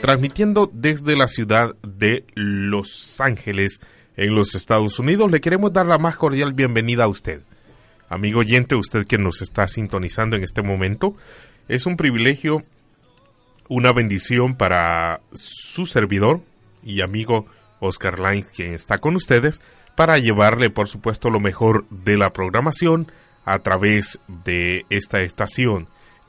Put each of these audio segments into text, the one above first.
transmitiendo desde la ciudad de Los Ángeles, en los Estados Unidos. Le queremos dar la más cordial bienvenida a usted. Amigo oyente, usted que nos está sintonizando en este momento, es un privilegio, una bendición para su servidor y amigo Oscar Line, quien está con ustedes, para llevarle, por supuesto, lo mejor de la programación a través de esta estación.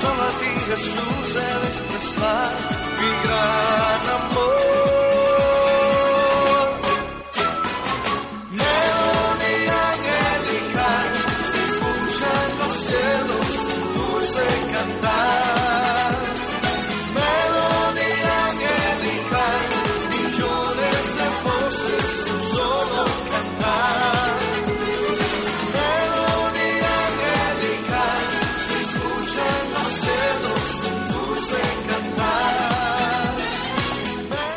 solo a ti Jesús he de expresar mi gran amor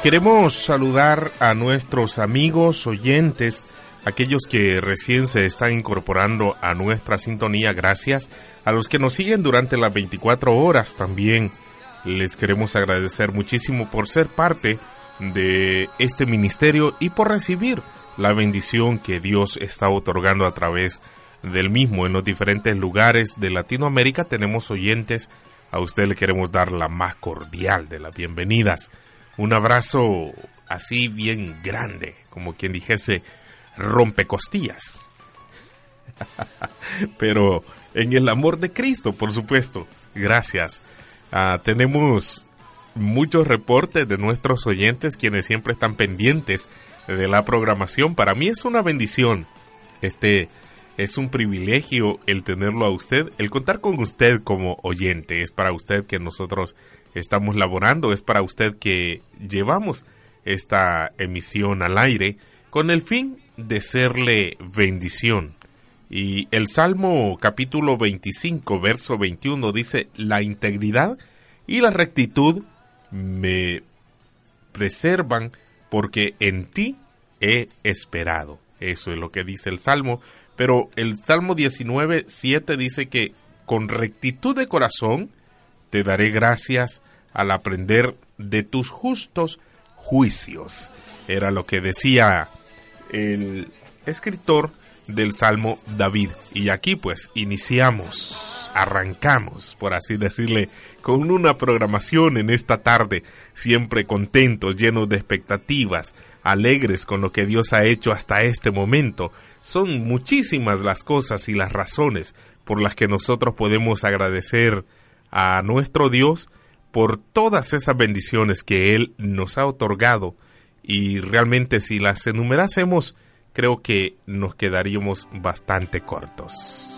Queremos saludar a nuestros amigos oyentes, aquellos que recién se están incorporando a nuestra sintonía, gracias a los que nos siguen durante las 24 horas también. Les queremos agradecer muchísimo por ser parte de este ministerio y por recibir la bendición que Dios está otorgando a través del mismo en los diferentes lugares de Latinoamérica. Tenemos oyentes, a usted le queremos dar la más cordial de las bienvenidas un abrazo así bien grande, como quien dijese rompecostillas. Pero en el amor de Cristo, por supuesto. Gracias. Ah, tenemos muchos reportes de nuestros oyentes quienes siempre están pendientes de la programación. Para mí es una bendición. Este es un privilegio el tenerlo a usted, el contar con usted como oyente. Es para usted que nosotros estamos laborando, es para usted que llevamos esta emisión al aire con el fin de serle bendición. Y el Salmo capítulo 25, verso 21 dice, la integridad y la rectitud me preservan porque en ti he esperado. Eso es lo que dice el Salmo. Pero el Salmo 19, 7 dice que con rectitud de corazón te daré gracias al aprender de tus justos juicios. Era lo que decía el escritor del Salmo David. Y aquí pues iniciamos, arrancamos, por así decirle, con una programación en esta tarde, siempre contentos, llenos de expectativas, alegres con lo que Dios ha hecho hasta este momento. Son muchísimas las cosas y las razones por las que nosotros podemos agradecer a nuestro Dios por todas esas bendiciones que Él nos ha otorgado y realmente si las enumerásemos creo que nos quedaríamos bastante cortos.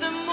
the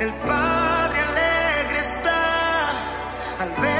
El Padre alegre está al ver.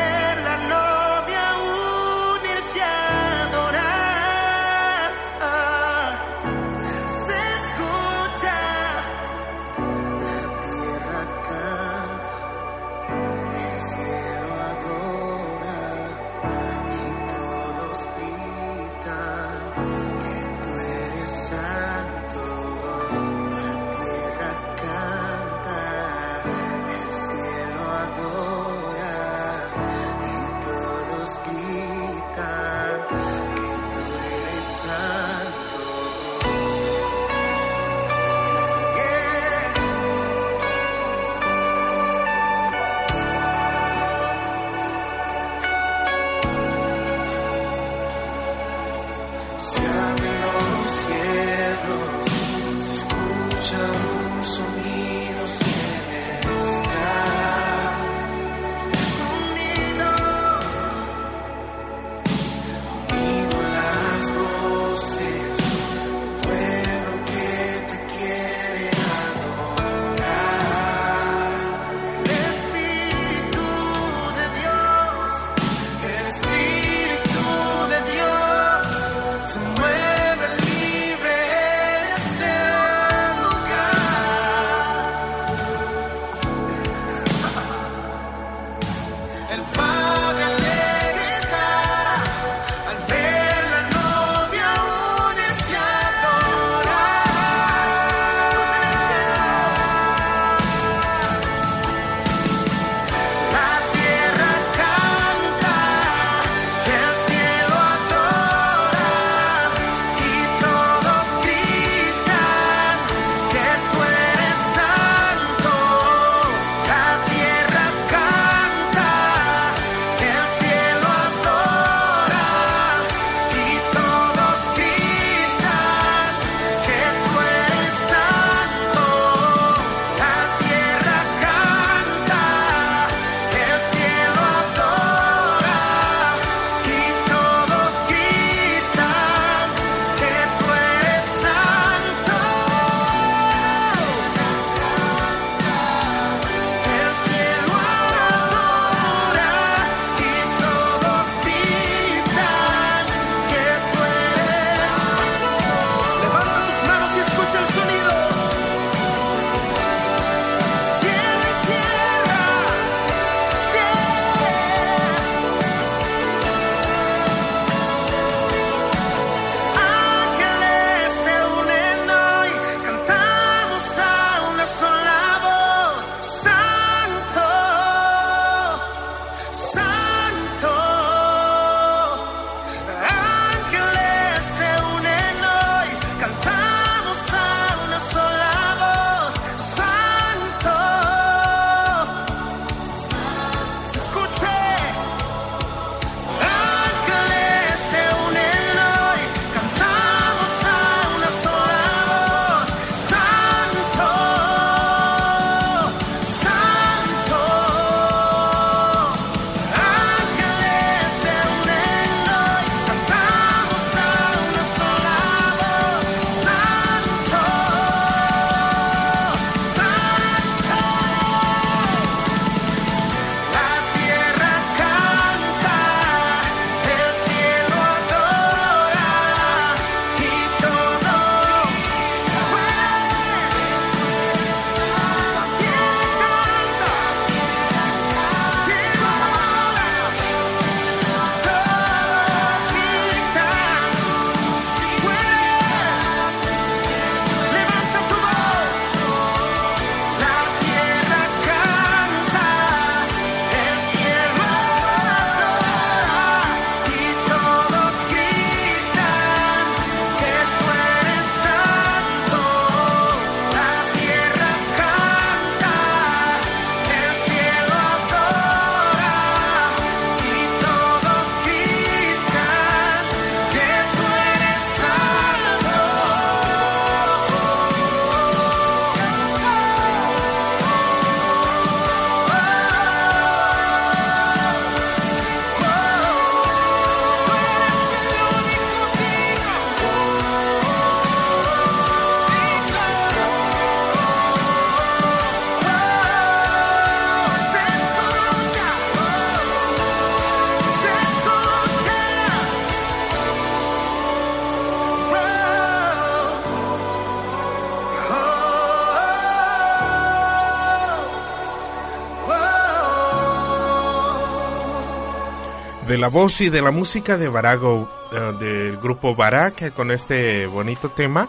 De la voz y de la música de Barago, eh, del grupo Barak, con este bonito tema.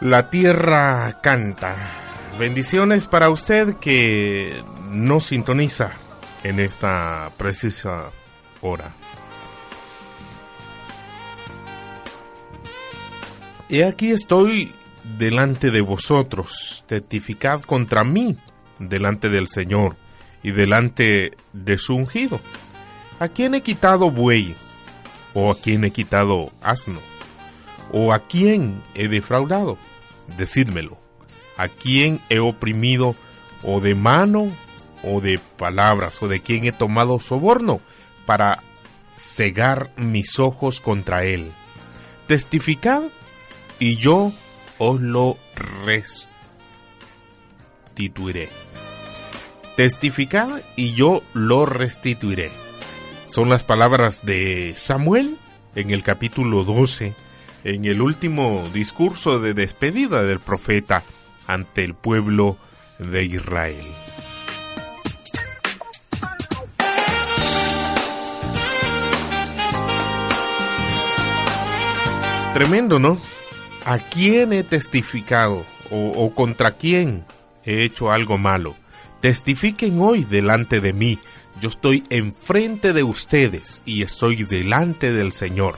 La tierra canta. Bendiciones para usted que no sintoniza en esta precisa hora. Y aquí estoy delante de vosotros, testificad contra mí delante del Señor y delante de su ungido. ¿A quién he quitado buey? ¿O a quién he quitado asno? ¿O a quién he defraudado? Decídmelo. ¿A quién he oprimido o de mano o de palabras o de quién he tomado soborno para cegar mis ojos contra él? Testificad y yo os lo restituiré. Testificad y yo lo restituiré. Son las palabras de Samuel en el capítulo 12, en el último discurso de despedida del profeta ante el pueblo de Israel. Tremendo, ¿no? ¿A quién he testificado o, contra quién he hecho algo malo? Testifiquen hoy delante de mí. Yo estoy enfrente de ustedes y estoy delante del Señor.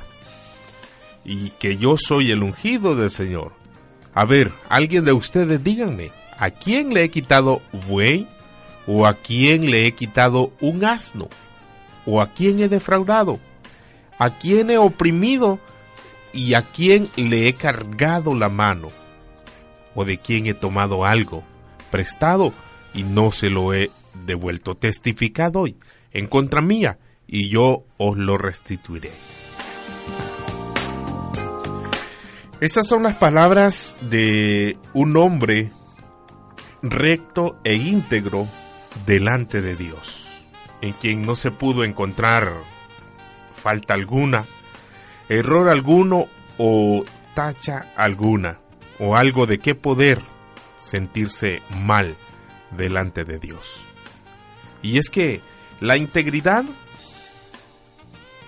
Y que yo soy el ungido del Señor. A ver, alguien de ustedes díganme, ¿a quién le he quitado buey? ¿O a quién le he quitado un asno? ¿O a quién he defraudado? ¿A quién he oprimido? y a quién le he cargado la mano, o de quién he tomado algo prestado y no se lo he devuelto. Testificado hoy en contra mía, y yo os lo restituiré. Esas son las palabras de un hombre recto e íntegro delante de Dios, en quien no se pudo encontrar falta alguna, error alguno o tacha alguna, o algo de qué poder sentirse mal delante de Dios. Y es que la integridad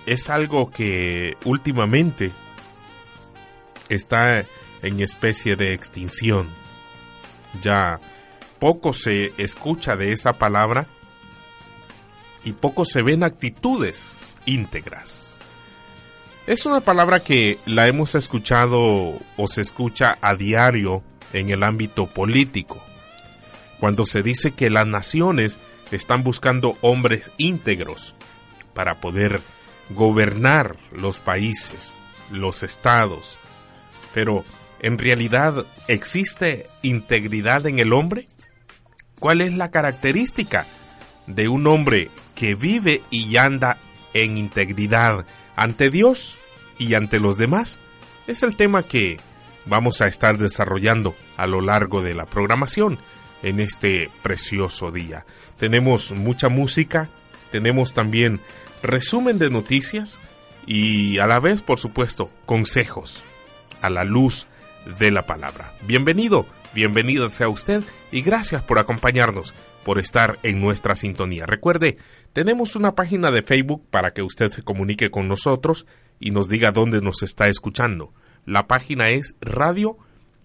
es algo que últimamente está en especie de extinción. Ya poco se escucha de esa palabra y poco se ven actitudes íntegras. Es una palabra que la hemos escuchado o se escucha a diario en el ámbito político, cuando se dice que las naciones están buscando hombres íntegros para poder gobernar los países, los estados. Pero, ¿en realidad existe integridad en el hombre? ¿Cuál es la característica de un hombre que vive y anda en integridad ante Dios y ante los demás. Es el tema que vamos a estar desarrollando a lo largo de la programación en este precioso día. Tenemos mucha música, tenemos también resumen de noticias y a la vez, por supuesto, consejos a la luz de la palabra. Bienvenido, bienvenida sea usted y gracias por acompañarnos, por estar en nuestra sintonía. Recuerde, tenemos una página de Facebook para que usted se comunique con nosotros y nos diga dónde nos está escuchando. La página es Radio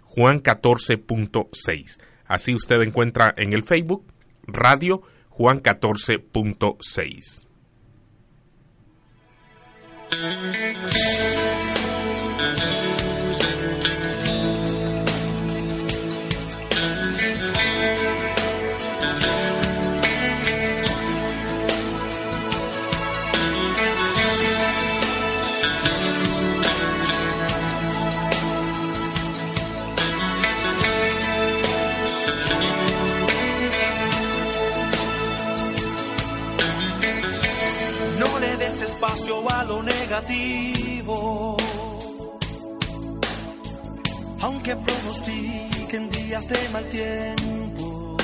Juan 14.6. Así usted encuentra en el Facebook Radio Juan 14.6. negativo. Aunque pronostiquen días de mal tiempo.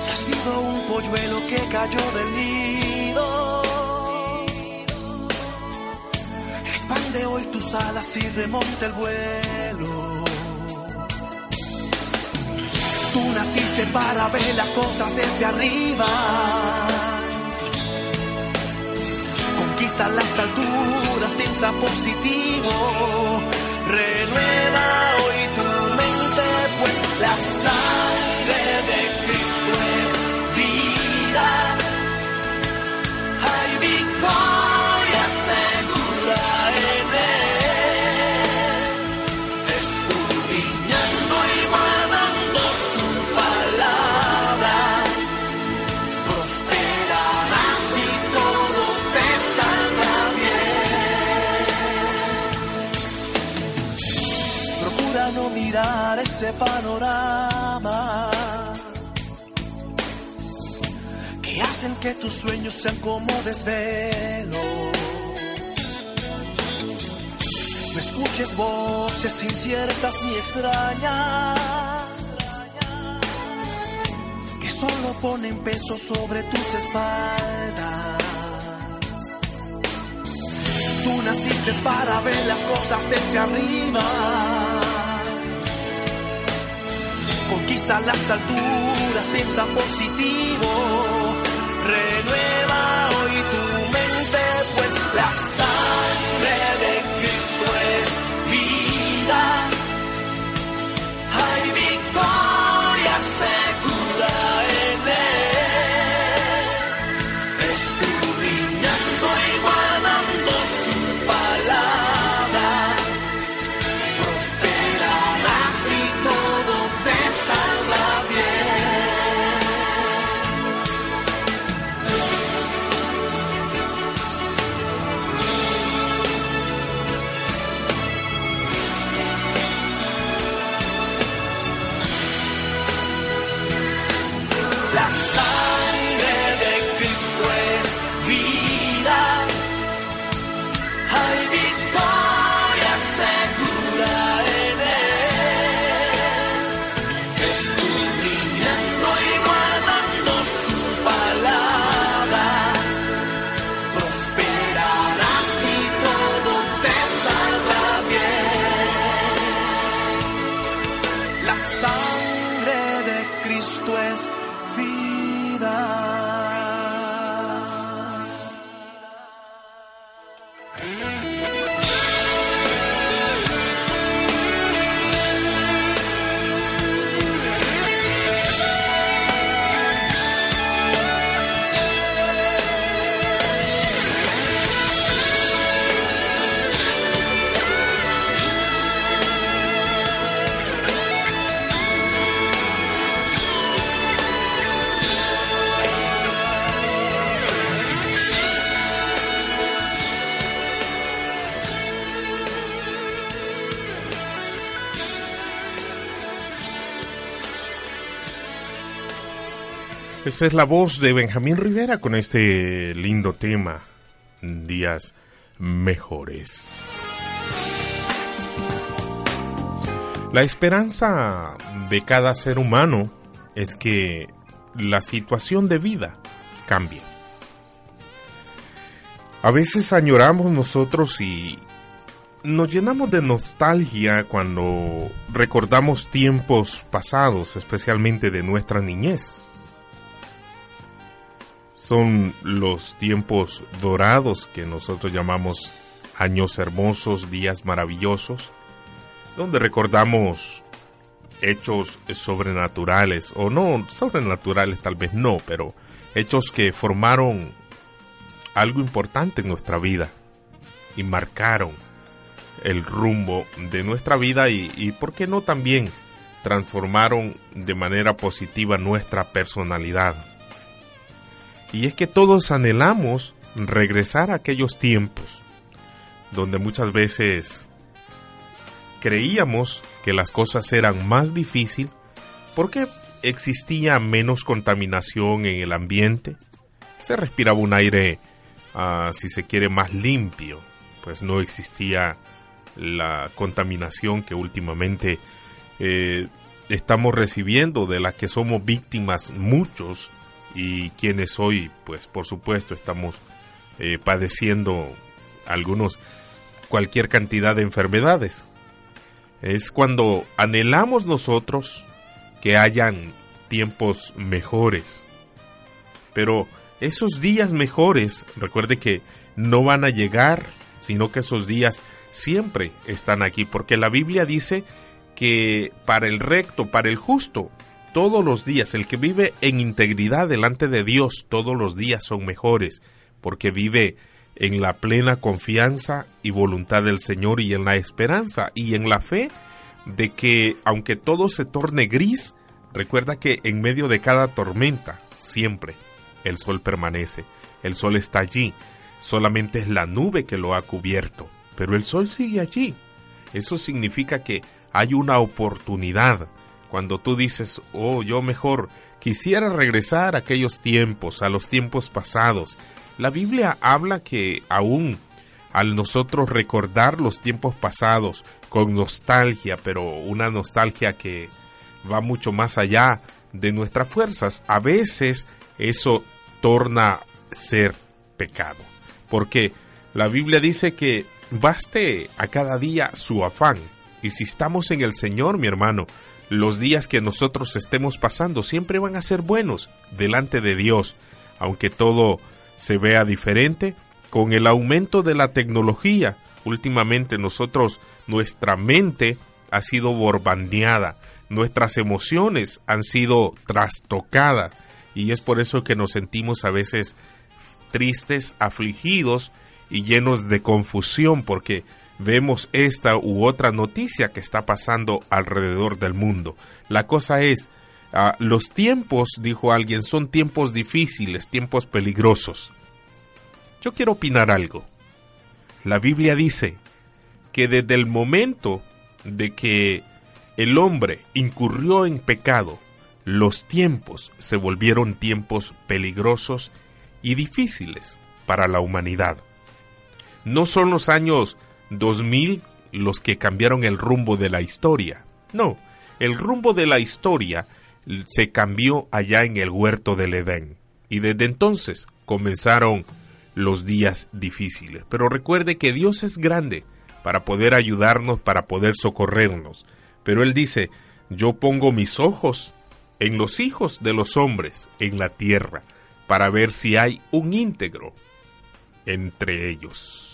Se ha sido un polluelo que cayó del nido. Expande hoy tus alas y remonta el vuelo. Tú naciste para ver las cosas desde arriba Conquista las alturas, piensa positivo. Renueva hoy tu mente, pues la sangre sueños sean como desvelo. No escuches voces inciertas ni extrañas que solo ponen peso sobre tus espaldas. Tú naciste para ver las cosas desde arriba. Conquista las alturas, piensa positivo. Esta es la voz de Benjamín Rivera con este lindo tema, Días Mejores. La esperanza de cada ser humano es que la situación de vida cambie. A veces añoramos nosotros y nos llenamos de nostalgia cuando recordamos tiempos pasados, especialmente de nuestra niñez son los tiempos dorados que nosotros llamamos años hermosos, días maravillosos, donde recordamos hechos sobrenaturales, o no sobrenaturales tal vez no, pero hechos que formaron algo importante en nuestra vida y marcaron el rumbo de nuestra vida y, y ¿por qué no también transformaron de manera positiva nuestra personalidad? Y es que todos anhelamos regresar a aquellos tiempos donde muchas veces creíamos que las cosas eran más difíciles porque existía menos contaminación en el ambiente, se respiraba un aire, uh, si se quiere, más limpio, pues no existía la contaminación que últimamente eh, estamos recibiendo, de la que somos víctimas muchos y quienes hoy, pues por supuesto, estamos eh, padeciendo algunos, cualquier cantidad de enfermedades. Es cuando anhelamos nosotros que hayan tiempos mejores. Pero esos días mejores, recuerde que no van a llegar, sino que esos días siempre están aquí, porque la Biblia dice que para el recto, para el justo, todos los días, el que vive en integridad delante de Dios, todos los días son mejores, porque vive en la plena confianza y voluntad del Señor y en la esperanza y en la fe de que aunque todo se torne gris, recuerda que en medio de cada tormenta, siempre, el sol permanece, el sol está allí, solamente es la nube que lo ha cubierto, pero el sol sigue allí. Eso significa que hay una oportunidad. Cuando tú dices, oh, yo mejor quisiera regresar a aquellos tiempos, a los tiempos pasados. La Biblia habla que aún al nosotros recordar los tiempos pasados con nostalgia, pero una nostalgia que va mucho más allá de nuestras fuerzas, a veces eso torna ser pecado. Porque la Biblia dice que baste a cada día su afán. Y si estamos en el Señor, mi hermano, los días que nosotros estemos pasando siempre van a ser buenos delante de Dios, aunque todo se vea diferente. Con el aumento de la tecnología, últimamente nosotros, nuestra mente ha sido borbandeada, nuestras emociones han sido trastocadas y es por eso que nos sentimos a veces tristes, afligidos y llenos de confusión porque vemos esta u otra noticia que está pasando alrededor del mundo. La cosa es, ah, los tiempos, dijo alguien, son tiempos difíciles, tiempos peligrosos. Yo quiero opinar algo. La Biblia dice que desde el momento de que el hombre incurrió en pecado, los tiempos se volvieron tiempos peligrosos y difíciles para la humanidad. No son los años 2000 los que cambiaron el rumbo de la historia. No, el rumbo de la historia se cambió allá en el huerto del Edén. Y desde entonces comenzaron los días difíciles. Pero recuerde que Dios es grande para poder ayudarnos, para poder socorrernos. Pero Él dice, yo pongo mis ojos en los hijos de los hombres en la tierra para ver si hay un íntegro entre ellos.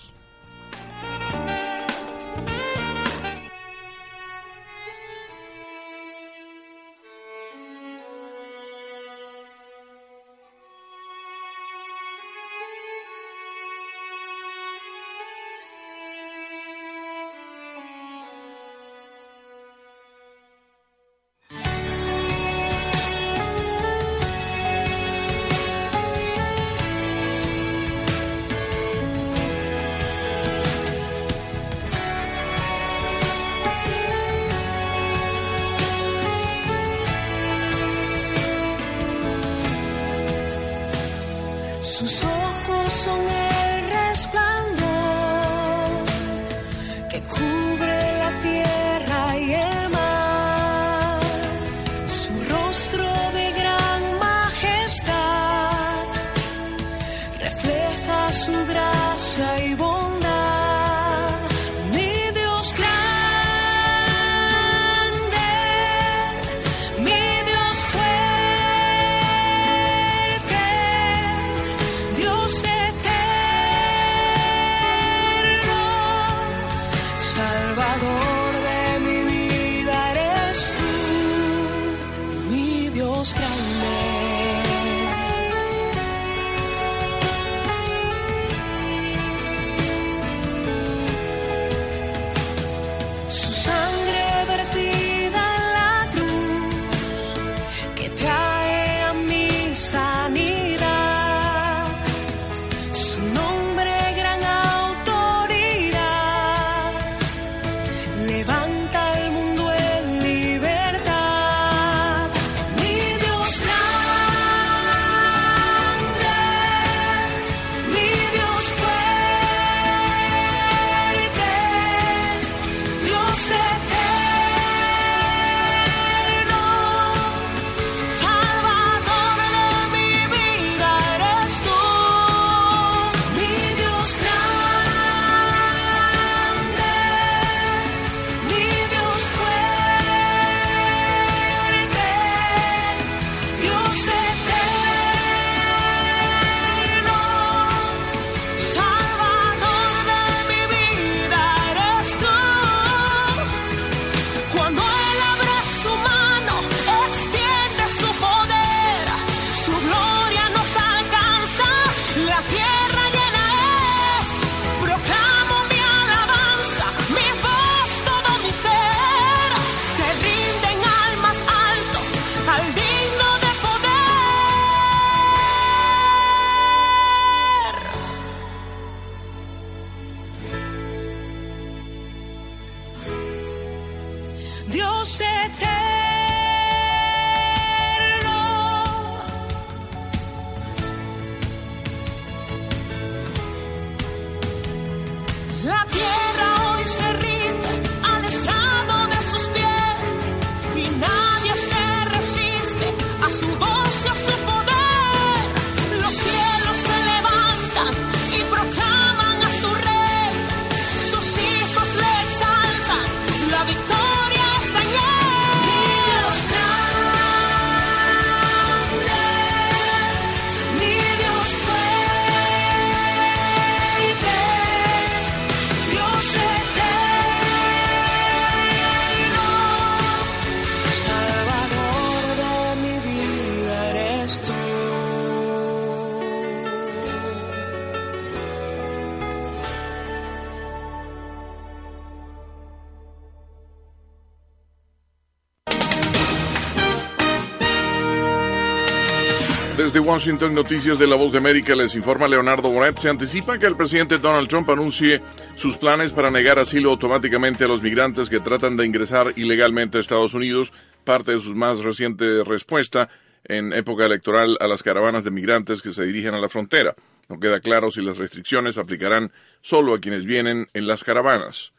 Desde Washington, Noticias de la Voz de América les informa Leonardo Bonet. Se anticipa que el presidente Donald Trump anuncie sus planes para negar asilo automáticamente a los migrantes que tratan de ingresar ilegalmente a Estados Unidos, parte de su más reciente respuesta en época electoral a las caravanas de migrantes que se dirigen a la frontera. No queda claro si las restricciones aplicarán solo a quienes vienen en las caravanas.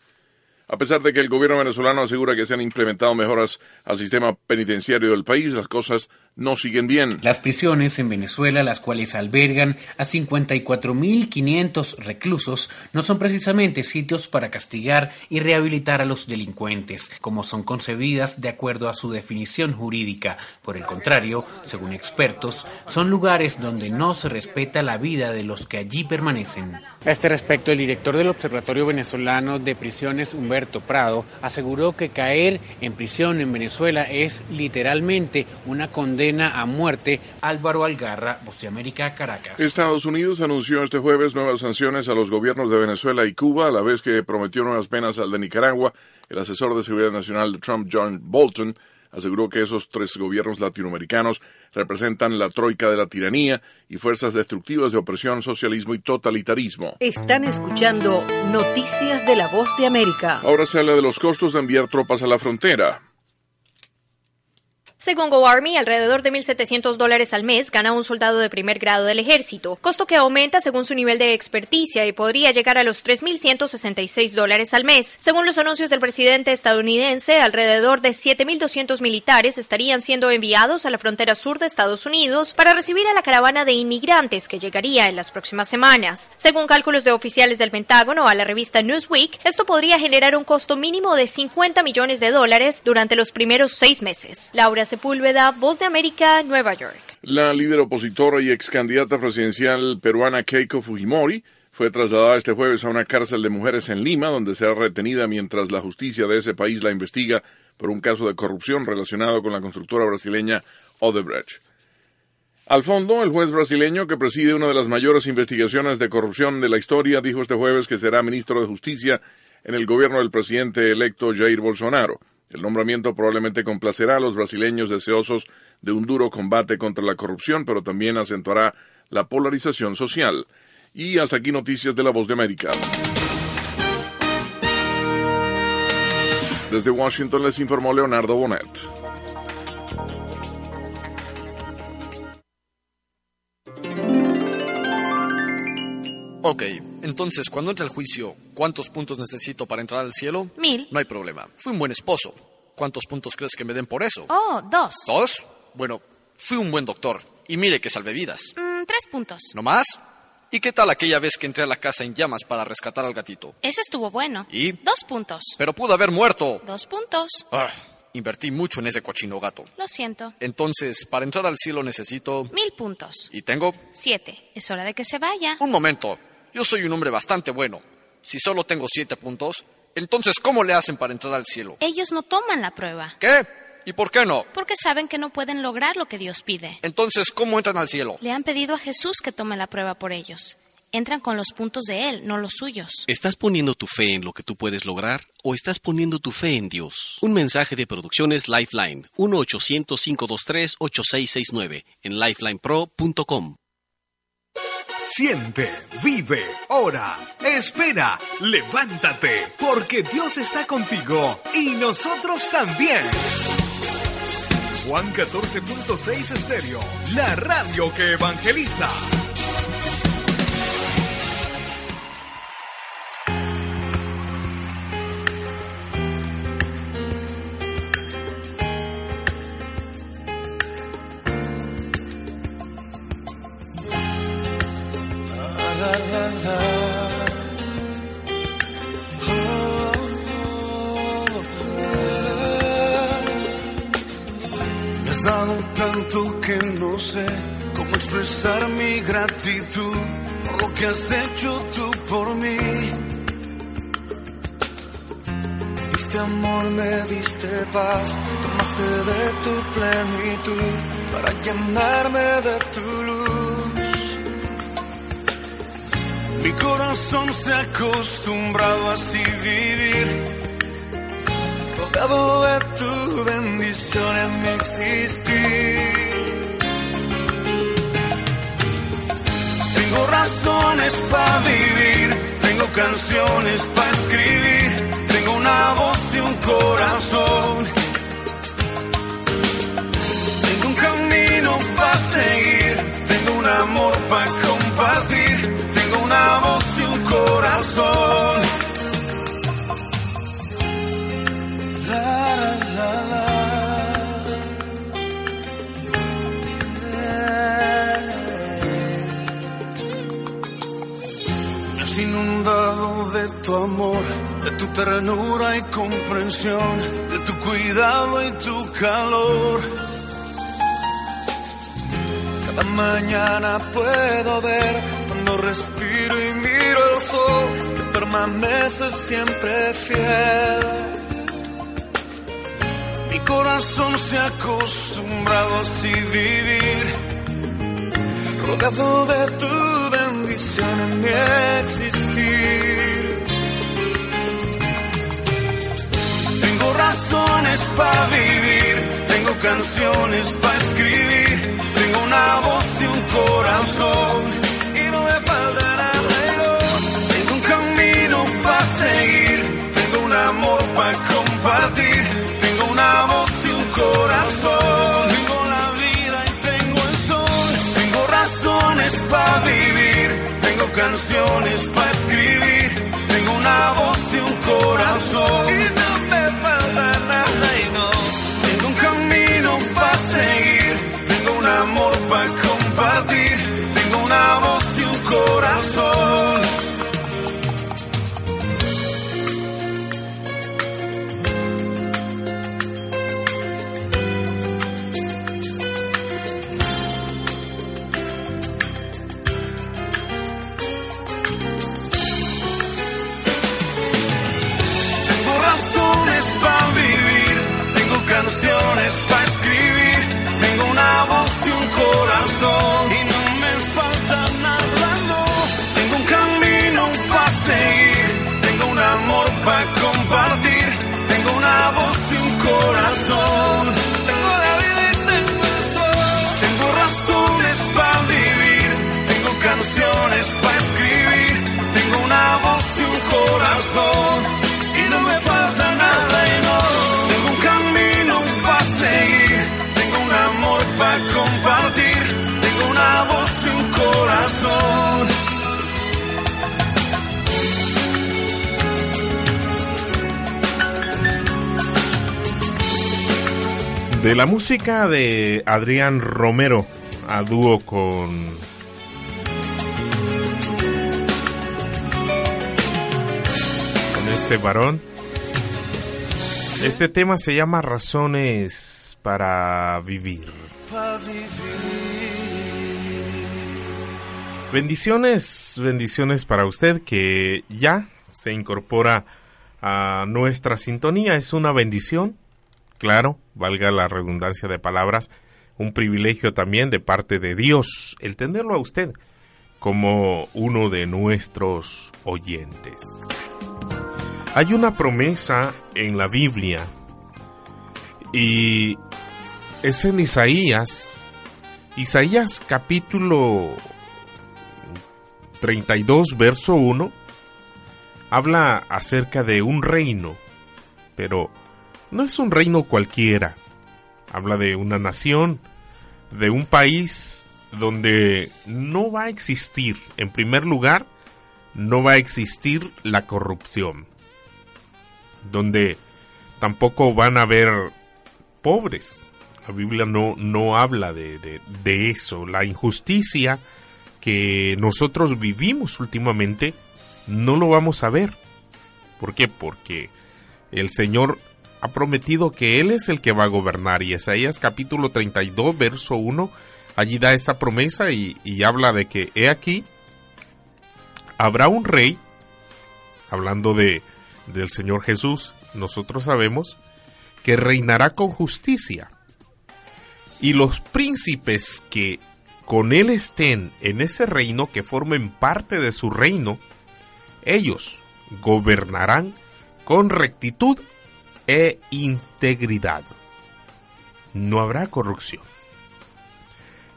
A pesar de que el gobierno venezolano asegura que se han implementado mejoras al sistema penitenciario del país, las cosas no siguen bien. Las prisiones en Venezuela, las cuales albergan a 54.500 reclusos, no son precisamente sitios para castigar y rehabilitar a los delincuentes, como son concebidas de acuerdo a su definición jurídica. Por el contrario, según expertos, son lugares donde no se respeta la vida de los que allí permanecen. A este respecto, el director del Observatorio Venezolano de Prisiones, Humberto Prado, aseguró que caer en prisión en Venezuela es literalmente una condena a muerte. Álvaro Algarra, Voz de América, Caracas. Estados Unidos anunció este jueves nuevas sanciones a los gobiernos de Venezuela y Cuba, a la vez que prometió nuevas penas al de Nicaragua. El asesor de seguridad nacional de Trump, John Bolton, aseguró que esos tres gobiernos latinoamericanos representan la troika de la tiranía y fuerzas destructivas de opresión, socialismo y totalitarismo. Están escuchando Noticias de la Voz de América. Ahora se habla de los costos de enviar tropas a la frontera. Según GoArmy, alrededor de 1.700 dólares al mes gana un soldado de primer grado del ejército, costo que aumenta según su nivel de experticia y podría llegar a los 3.166 dólares al mes. Según los anuncios del presidente estadounidense, alrededor de 7.200 militares estarían siendo enviados a la frontera sur de Estados Unidos para recibir a la caravana de inmigrantes que llegaría en las próximas semanas. Según cálculos de oficiales del Pentágono a la revista Newsweek, esto podría generar un costo mínimo de 50 millones de dólares durante los primeros seis meses. Laura Sepúlveda, Voz de América, Nueva York. La líder opositora y ex candidata presidencial peruana Keiko Fujimori fue trasladada este jueves a una cárcel de mujeres en Lima, donde será retenida mientras la justicia de ese país la investiga por un caso de corrupción relacionado con la constructora brasileña Odebrecht. Al fondo, el juez brasileño que preside una de las mayores investigaciones de corrupción de la historia dijo este jueves que será ministro de Justicia en el gobierno del presidente electo Jair Bolsonaro. El nombramiento probablemente complacerá a los brasileños deseosos de un duro combate contra la corrupción, pero también acentuará la polarización social. Y hasta aquí noticias de la Voz de América. Desde Washington les informó Leonardo Bonet. Ok, entonces cuando entre al juicio, ¿cuántos puntos necesito para entrar al cielo? Mil. No hay problema. Fui un buen esposo. ¿Cuántos puntos crees que me den por eso? Oh, dos. ¿Dos? Bueno, fui un buen doctor. Y mire que salvé vidas. Mm, tres puntos. ¿No más? ¿Y qué tal aquella vez que entré a la casa en llamas para rescatar al gatito? Ese estuvo bueno. ¿Y? Dos puntos. Pero pudo haber muerto. Dos puntos. Ah, invertí mucho en ese cochino gato. Lo siento. Entonces, para entrar al cielo necesito... Mil puntos. ¿Y tengo? Siete. Es hora de que se vaya. Un momento. Yo soy un hombre bastante bueno. Si solo tengo siete puntos, entonces ¿cómo le hacen para entrar al cielo? Ellos no toman la prueba. ¿Qué? ¿Y por qué no? Porque saben que no pueden lograr lo que Dios pide. Entonces, ¿cómo entran al cielo? Le han pedido a Jesús que tome la prueba por ellos. Entran con los puntos de Él, no los suyos. ¿Estás poniendo tu fe en lo que tú puedes lograr o estás poniendo tu fe en Dios? Un mensaje de Producciones Lifeline, 1-800-523-8669, en lifelinepro.com. Siente, vive, ora, espera, levántate, porque Dios está contigo y nosotros también. Juan 14.6 Estéreo, la radio que evangeliza. Expresar mi gratitud por lo que has hecho tú por mí. Me diste amor, me diste paz, tomaste de tu plenitud para llenarme de tu luz. Mi corazón se ha acostumbrado a así vivir, rodeado de tu bendición en mi existir. Tengo razones para vivir, tengo canciones para escribir, tengo una voz y un corazón. Tengo un camino para seguir, tengo un amor para compartir, voz y un corazón. inundado de tu amor, de tu ternura y comprensión, de tu cuidado y tu calor. Cada mañana puedo ver cuando respiro que permanece siempre fiel. Mi corazón se ha acostumbrado a vivir, rodeado de tu en mi existir. Tengo razones para vivir, tengo canciones para escribir, tengo una voz y un corazón tengo un amor para compartir, tengo una voz y un corazón. Tengo la vida y tengo el sol, tengo razones para vivir canciones para escribir. Tengo una voz y un corazón. Para escribir. Tengo una voz y un corazón De la música de Adrián Romero a dúo con con este varón este tema se llama Razones para vivir. Bendiciones, bendiciones para usted que ya se incorpora a nuestra sintonía. Es una bendición, claro, valga la redundancia de palabras, un privilegio también de parte de Dios el tenerlo a usted como uno de nuestros oyentes. Hay una promesa en la Biblia y es en Isaías, Isaías capítulo 32, verso 1, habla acerca de un reino, pero no es un reino cualquiera. Habla de una nación, de un país donde no va a existir, en primer lugar, no va a existir la corrupción, donde tampoco van a haber pobres. La Biblia no, no habla de, de eso. La injusticia que nosotros vivimos últimamente no lo vamos a ver. ¿Por qué? Porque el Señor ha prometido que Él es el que va a gobernar. Y Isaías capítulo 32, verso 1, allí da esa promesa y, y habla de que, he aquí, habrá un rey, hablando de, del Señor Jesús, nosotros sabemos, que reinará con justicia. Y los príncipes que con él estén en ese reino, que formen parte de su reino, ellos gobernarán con rectitud e integridad. No habrá corrupción.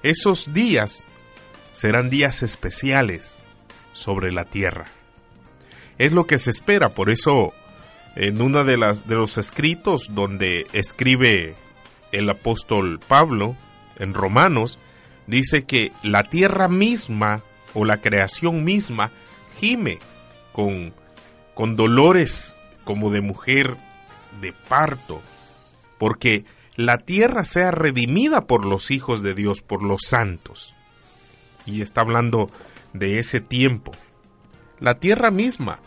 Esos días serán días especiales sobre la tierra. Es lo que se espera, por eso en una de las de los escritos donde escribe el apóstol Pablo en Romanos dice que la tierra misma o la creación misma gime con con dolores como de mujer de parto, porque la tierra sea redimida por los hijos de Dios, por los santos. Y está hablando de ese tiempo. La tierra misma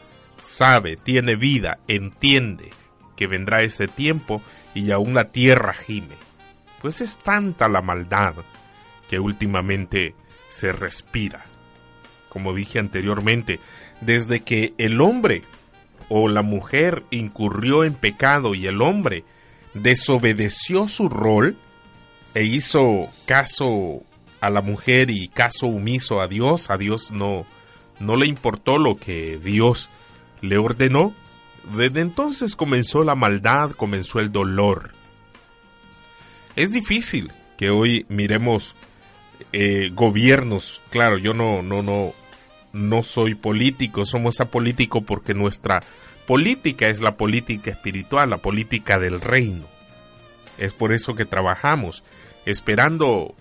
sabe, tiene vida, entiende que vendrá ese tiempo y aún la tierra gime. Pues es tanta la maldad que últimamente se respira. Como dije anteriormente, desde que el hombre o la mujer incurrió en pecado y el hombre desobedeció su rol e hizo caso a la mujer y caso omiso a Dios, a Dios no, no le importó lo que Dios le ordenó, desde entonces comenzó la maldad, comenzó el dolor. Es difícil que hoy miremos eh, gobiernos, claro, yo no, no, no, no soy político, somos apolítico porque nuestra política es la política espiritual, la política del reino. Es por eso que trabajamos, esperando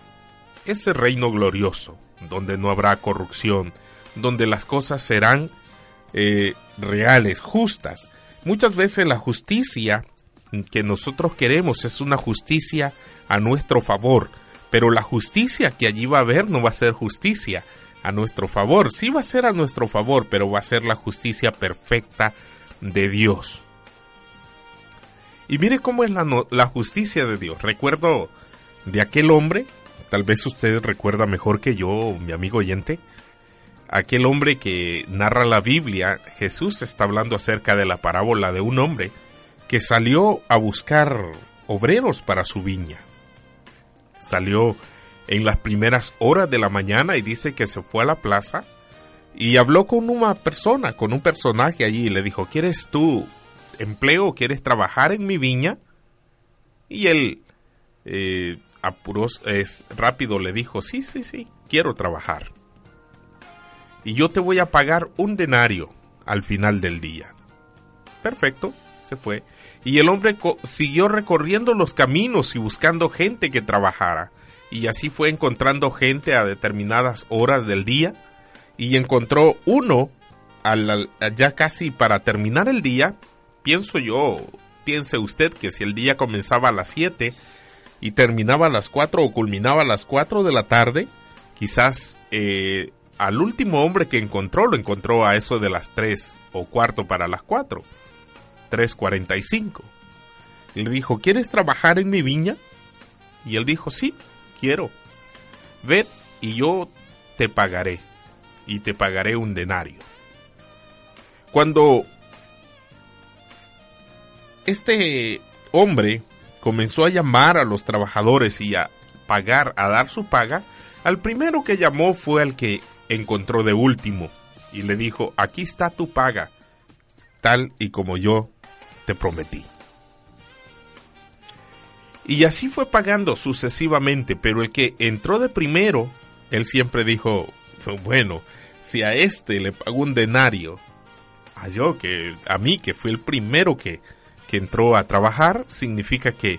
ese reino glorioso, donde no habrá corrupción, donde las cosas serán eh, reales, justas. Muchas veces la justicia que nosotros queremos es una justicia a nuestro favor, pero la justicia que allí va a haber no va a ser justicia, a nuestro favor. Sí va a ser a nuestro favor, pero va a ser la justicia perfecta de Dios. Y mire cómo es la, la justicia de Dios. Recuerdo de aquel hombre, tal vez usted recuerda mejor que yo, mi amigo oyente, aquel hombre que narra la Biblia, Jesús está hablando acerca de la parábola de un hombre que salió a buscar obreros para su viña. Salió en las primeras horas de la mañana y dice que se fue a la plaza y habló con una persona, con un personaje allí y le dijo, ¿quieres tú empleo? ¿Quieres trabajar en mi viña? Y él, eh, apuros, es rápido, le dijo, sí, sí, sí, quiero trabajar. Y yo te voy a pagar un denario al final del día. Perfecto, se fue. Y el hombre siguió recorriendo los caminos y buscando gente que trabajara y así fue encontrando gente a determinadas horas del día y encontró uno al, ya casi para terminar el día, pienso yo, piense usted que si el día comenzaba a las 7 y terminaba a las 4 o culminaba a las 4 de la tarde, quizás eh, al último hombre que encontró lo encontró a eso de las 3 o cuarto para las 4, 3.45. Y le dijo, ¿quieres trabajar en mi viña? Y él dijo, sí, quiero. Ved y yo te pagaré, y te pagaré un denario. Cuando este hombre comenzó a llamar a los trabajadores y a pagar, a dar su paga, al primero que llamó fue al que encontró de último y le dijo, aquí está tu paga, tal y como yo te prometí. Y así fue pagando sucesivamente, pero el que entró de primero, él siempre dijo, bueno, si a este le pago un denario, a yo que a mí que fui el primero que, que entró a trabajar, significa que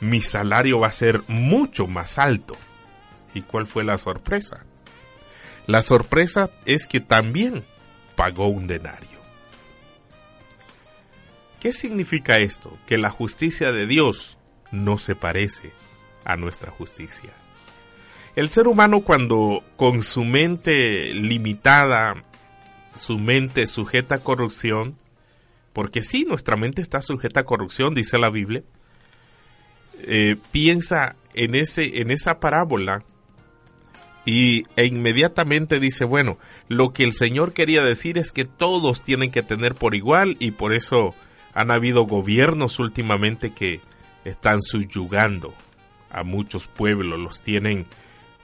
mi salario va a ser mucho más alto. ¿Y cuál fue la sorpresa? La sorpresa es que también pagó un denario. ¿Qué significa esto? Que la justicia de Dios no se parece a nuestra justicia. El ser humano cuando con su mente limitada, su mente sujeta a corrupción, porque sí, nuestra mente está sujeta a corrupción, dice la Biblia, eh, piensa en, ese, en esa parábola y, e inmediatamente dice, bueno, lo que el Señor quería decir es que todos tienen que tener por igual y por eso han habido gobiernos últimamente que están subyugando a muchos pueblos, los tienen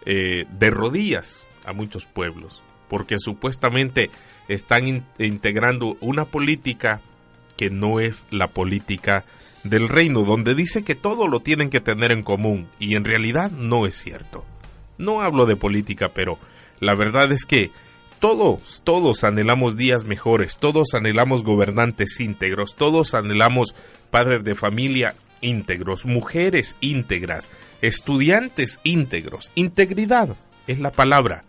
eh, de rodillas a muchos pueblos, porque supuestamente están integrando una política que no es la política del reino, donde dice que todo lo tienen que tener en común, y en realidad no es cierto. No hablo de política, pero la verdad es que todos, todos anhelamos días mejores, todos anhelamos gobernantes íntegros, todos anhelamos padres de familia íntegros, mujeres íntegras, estudiantes íntegros. Integridad es la palabra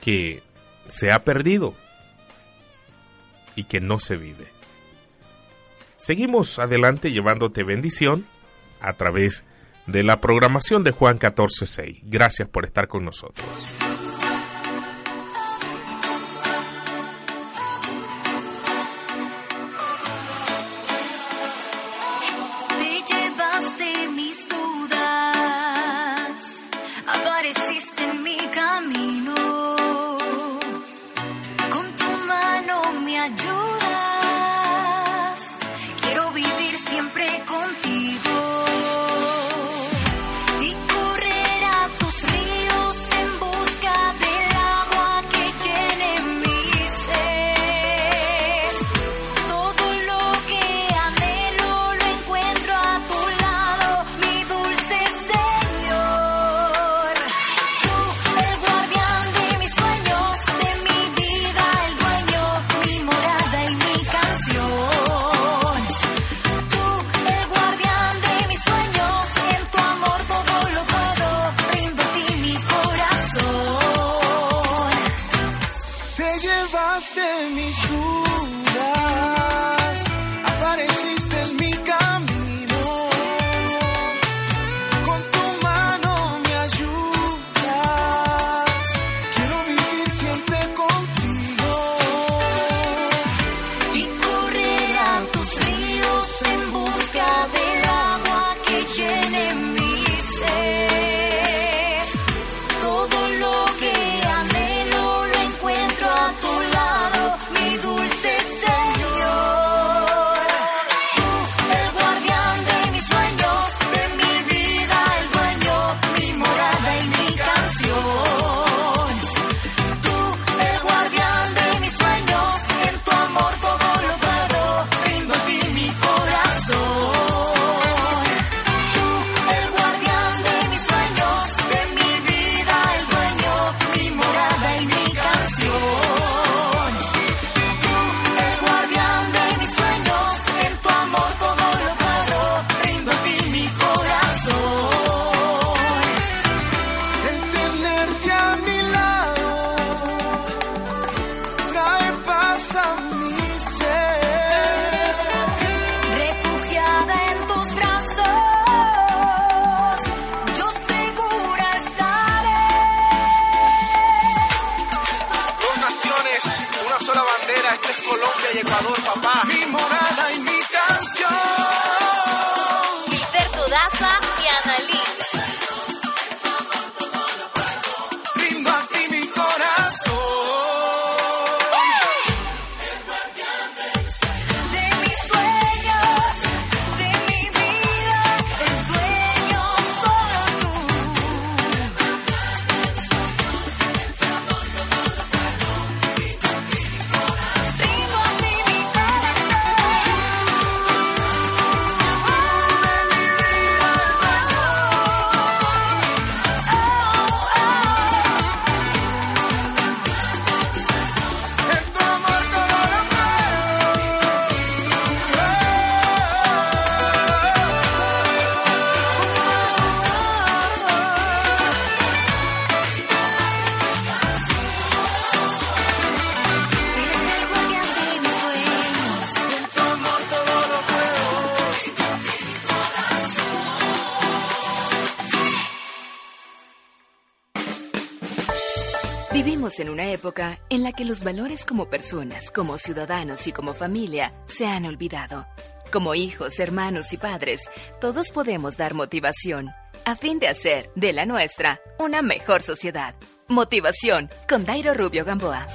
que se ha perdido y que no se vive. Seguimos adelante llevándote bendición a través de la programación de Juan 14.6. Gracias por estar con nosotros. Que los valores como personas, como ciudadanos y como familia se han olvidado. Como hijos, hermanos y padres, todos podemos dar motivación a fin de hacer de la nuestra una mejor sociedad. Motivación con Dairo Rubio Gamboa.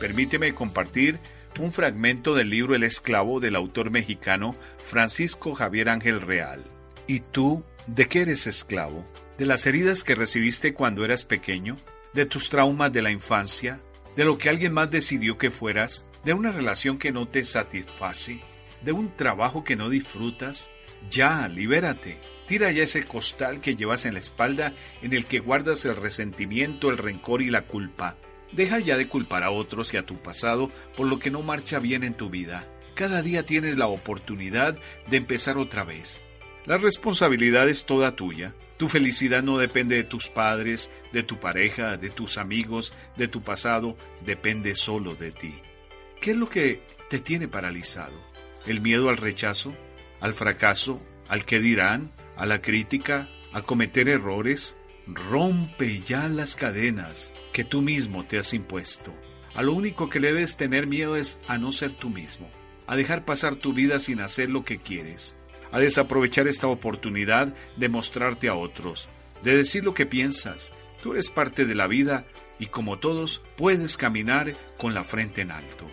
Permíteme compartir un fragmento del libro El esclavo del autor mexicano Francisco Javier Ángel Real. ¿Y tú de qué eres esclavo? ¿De las heridas que recibiste cuando eras pequeño? ¿De tus traumas de la infancia? ¿De lo que alguien más decidió que fueras? ¿De una relación que no te satisface? ¿De un trabajo que no disfrutas? Ya, libérate. Tira ya ese costal que llevas en la espalda en el que guardas el resentimiento, el rencor y la culpa. Deja ya de culpar a otros y a tu pasado por lo que no marcha bien en tu vida. Cada día tienes la oportunidad de empezar otra vez. La responsabilidad es toda tuya. Tu felicidad no depende de tus padres, de tu pareja, de tus amigos, de tu pasado, depende solo de ti. ¿Qué es lo que te tiene paralizado? ¿El miedo al rechazo? ¿Al fracaso? ¿Al que dirán? ¿A la crítica? ¿A cometer errores? Rompe ya las cadenas que tú mismo te has impuesto. A lo único que debes tener miedo es a no ser tú mismo, a dejar pasar tu vida sin hacer lo que quieres, a desaprovechar esta oportunidad de mostrarte a otros, de decir lo que piensas. Tú eres parte de la vida y como todos puedes caminar con la frente en alto.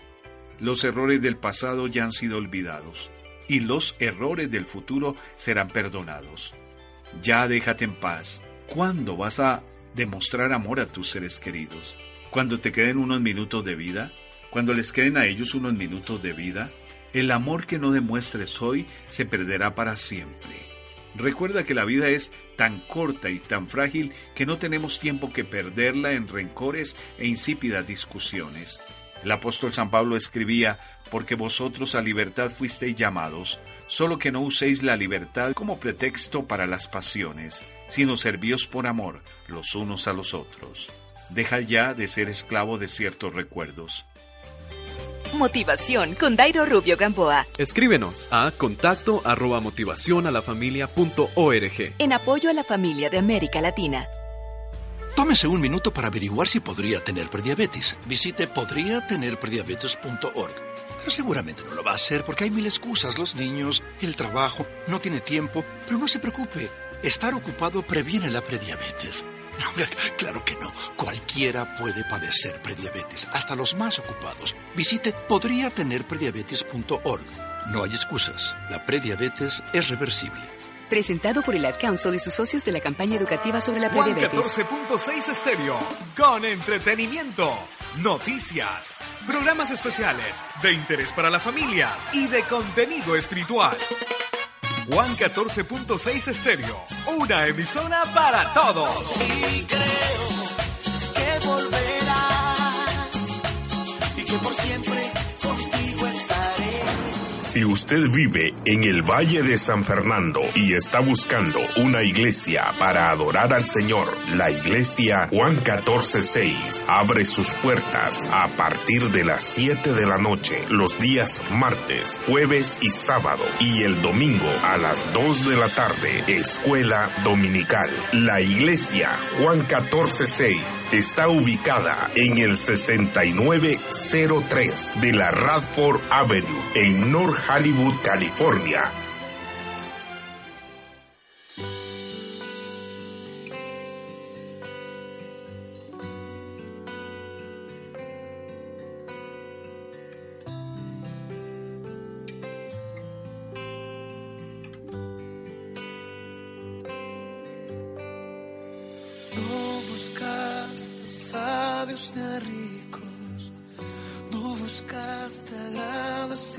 Los errores del pasado ya han sido olvidados y los errores del futuro serán perdonados. Ya déjate en paz ¿Cuándo vas a demostrar amor a tus seres queridos? ¿Cuando te queden unos minutos de vida? ¿Cuando les queden a ellos unos minutos de vida? El amor que no demuestres hoy se perderá para siempre. Recuerda que la vida es tan corta y tan frágil que no tenemos tiempo que perderla en rencores e insípidas discusiones. El apóstol San Pablo escribía, porque vosotros a libertad fuisteis llamados, solo que no uséis la libertad como pretexto para las pasiones, sino servíos por amor los unos a los otros. Deja ya de ser esclavo de ciertos recuerdos. Motivación con Dairo Rubio Gamboa. Escríbenos a contacto arroba motivación a la familia punto org. En apoyo a la familia de América Latina. Tómese un minuto para averiguar si podría tener prediabetes. Visite podriatenerprediabetes.org. Pero seguramente no lo va a hacer porque hay mil excusas. Los niños, el trabajo, no tiene tiempo. Pero no se preocupe. Estar ocupado previene la prediabetes. Claro que no. Cualquiera puede padecer prediabetes, hasta los más ocupados. Visite podriatenerprediabetes.org. No hay excusas. La prediabetes es reversible. Presentado por el Ad Council y sus socios de la campaña educativa sobre la prediabetes. 14.6 Estéreo, con entretenimiento, noticias, programas especiales, de interés para la familia y de contenido espiritual. Juan 14.6 Estéreo, una emisora para todos. Sí creo que volverás y que por siempre si usted vive en el Valle de San Fernando y está buscando una iglesia para adorar al Señor, la iglesia Juan 14:6 abre sus puertas a partir de las 7 de la noche los días martes, jueves y sábado y el domingo a las 2 de la tarde, escuela dominical. La iglesia Juan 14:6 está ubicada en el 6903 de la Radford Avenue en North Hollywood, California. Sabios ni ricos, no buscaste grandes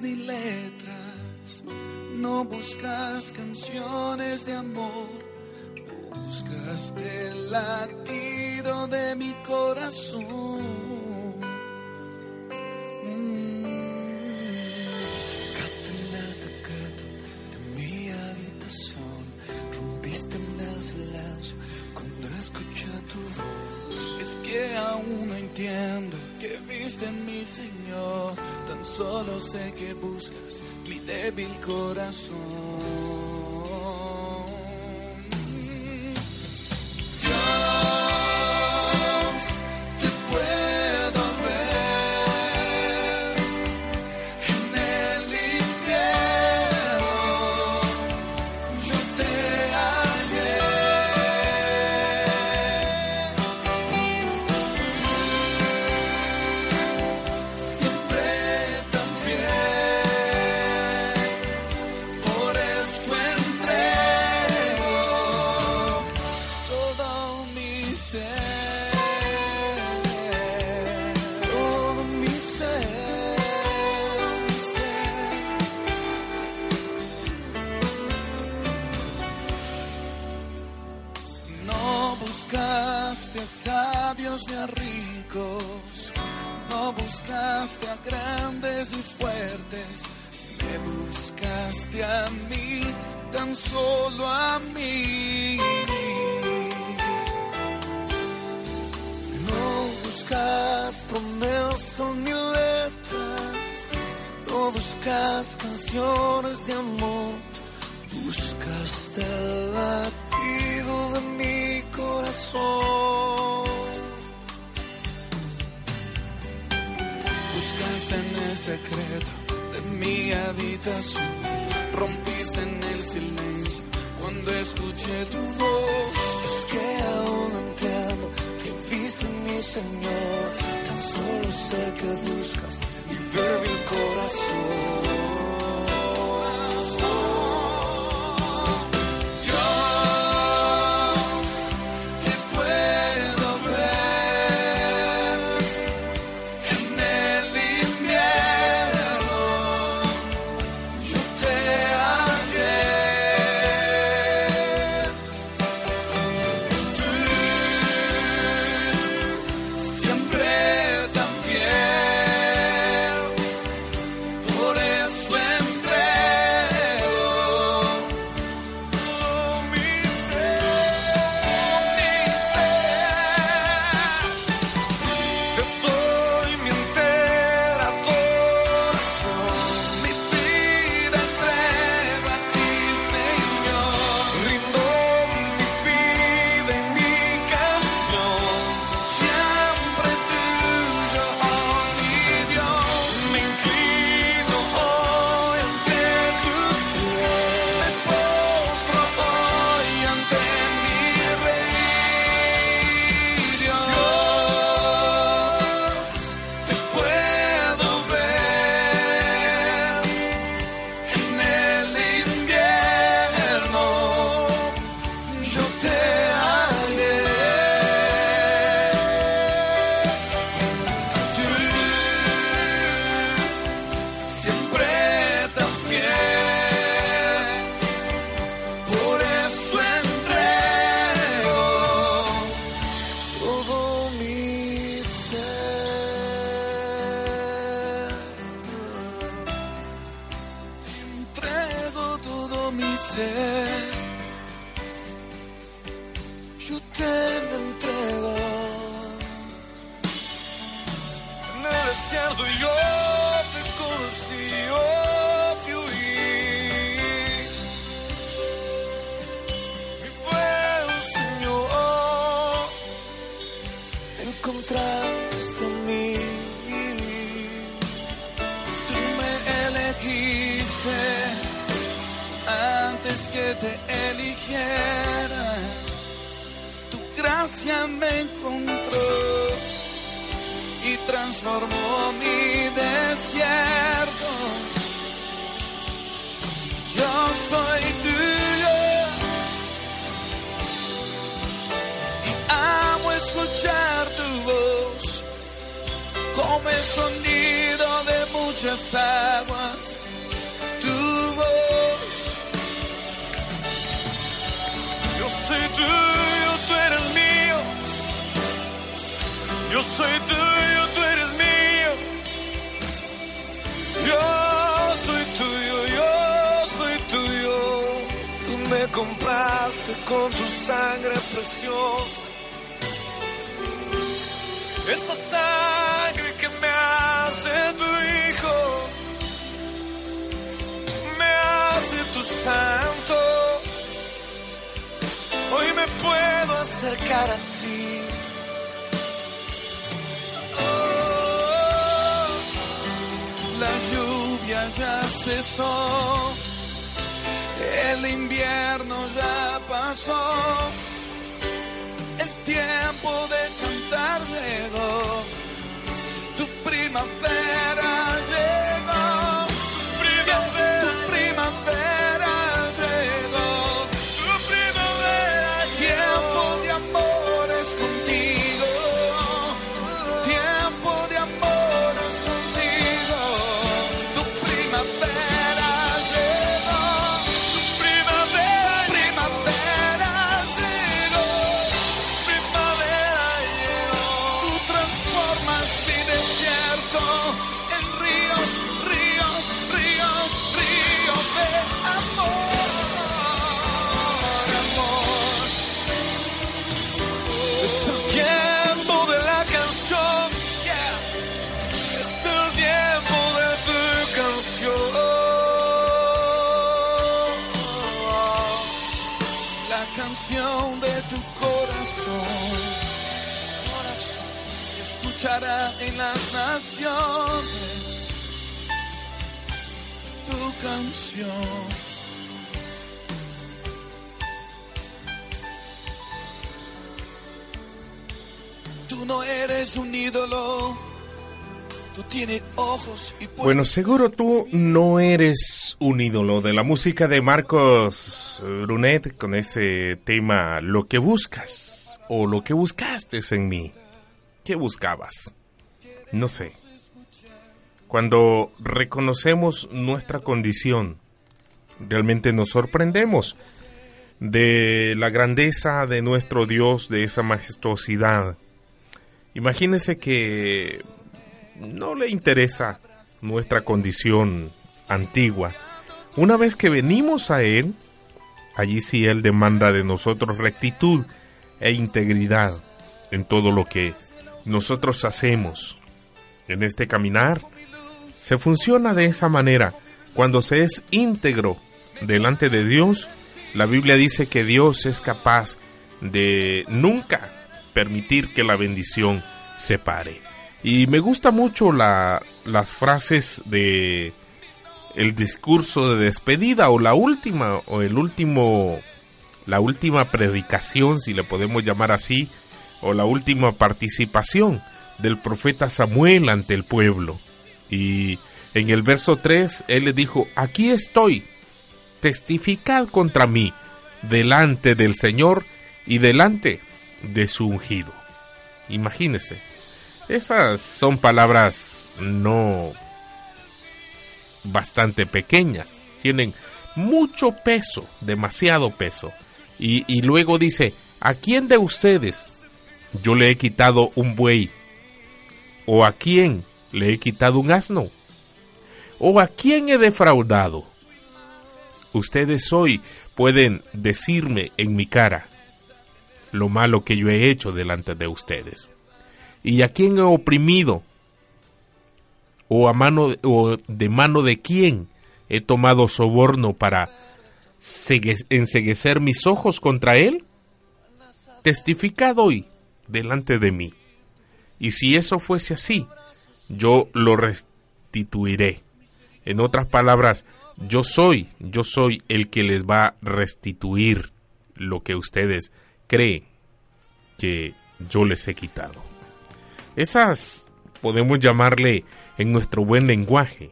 ni letras, no buscas canciones de amor, buscaste el latido de mi corazón. Buscaste en el secreto de mi habitación, rompiste en el silencio cuando escuché tu voz. Es que aún no entiendo que viste en mi Señor. Solo sé que buscas mi débil corazón. Yo soy tuyo, tú eres mío. Yo soy tuyo, yo soy tuyo. Tú me compraste con tu sangre preciosa. Esa sangre que me hace tu hijo, me hace tu santo. Hoy me puedo acercar a ti ya cesó, el invierno ya pasó, el tiempo de cantar llegó, tu primavera Tú no eres un ídolo. Tú tienes ojos y Bueno, seguro tú no eres un ídolo de la música de Marcos Brunet con ese tema Lo que buscas o lo que buscaste en mí. ¿Qué buscabas? No sé. Cuando reconocemos nuestra condición, realmente nos sorprendemos de la grandeza de nuestro Dios, de esa majestuosidad. Imagínese que no le interesa nuestra condición antigua. Una vez que venimos a Él, allí sí Él demanda de nosotros rectitud e integridad en todo lo que nosotros hacemos. En este caminar se funciona de esa manera. Cuando se es íntegro delante de Dios, la Biblia dice que Dios es capaz de nunca permitir que la bendición se pare. Y me gusta mucho la, las frases de el discurso de despedida o la última o el último la última predicación, si le podemos llamar así, o la última participación del profeta Samuel ante el pueblo. Y en el verso 3 él le dijo, aquí estoy, testificad contra mí delante del Señor y delante de su ungido. Imagínese, esas son palabras no bastante pequeñas, tienen mucho peso, demasiado peso. Y, y luego dice, ¿a quién de ustedes yo le he quitado un buey? ¿O a quién le he quitado un asno? ¿O a quién he defraudado? Ustedes hoy pueden decirme en mi cara lo malo que yo he hecho delante de ustedes. ¿Y a quién he oprimido? ¿O, a mano, o de mano de quién he tomado soborno para segue- enceguecer mis ojos contra él? Testificad hoy delante de mí. Y si eso fuese así, yo lo restituiré. En otras palabras, yo soy, yo soy el que les va a restituir lo que ustedes creen que yo les he quitado. Esas podemos llamarle en nuestro buen lenguaje.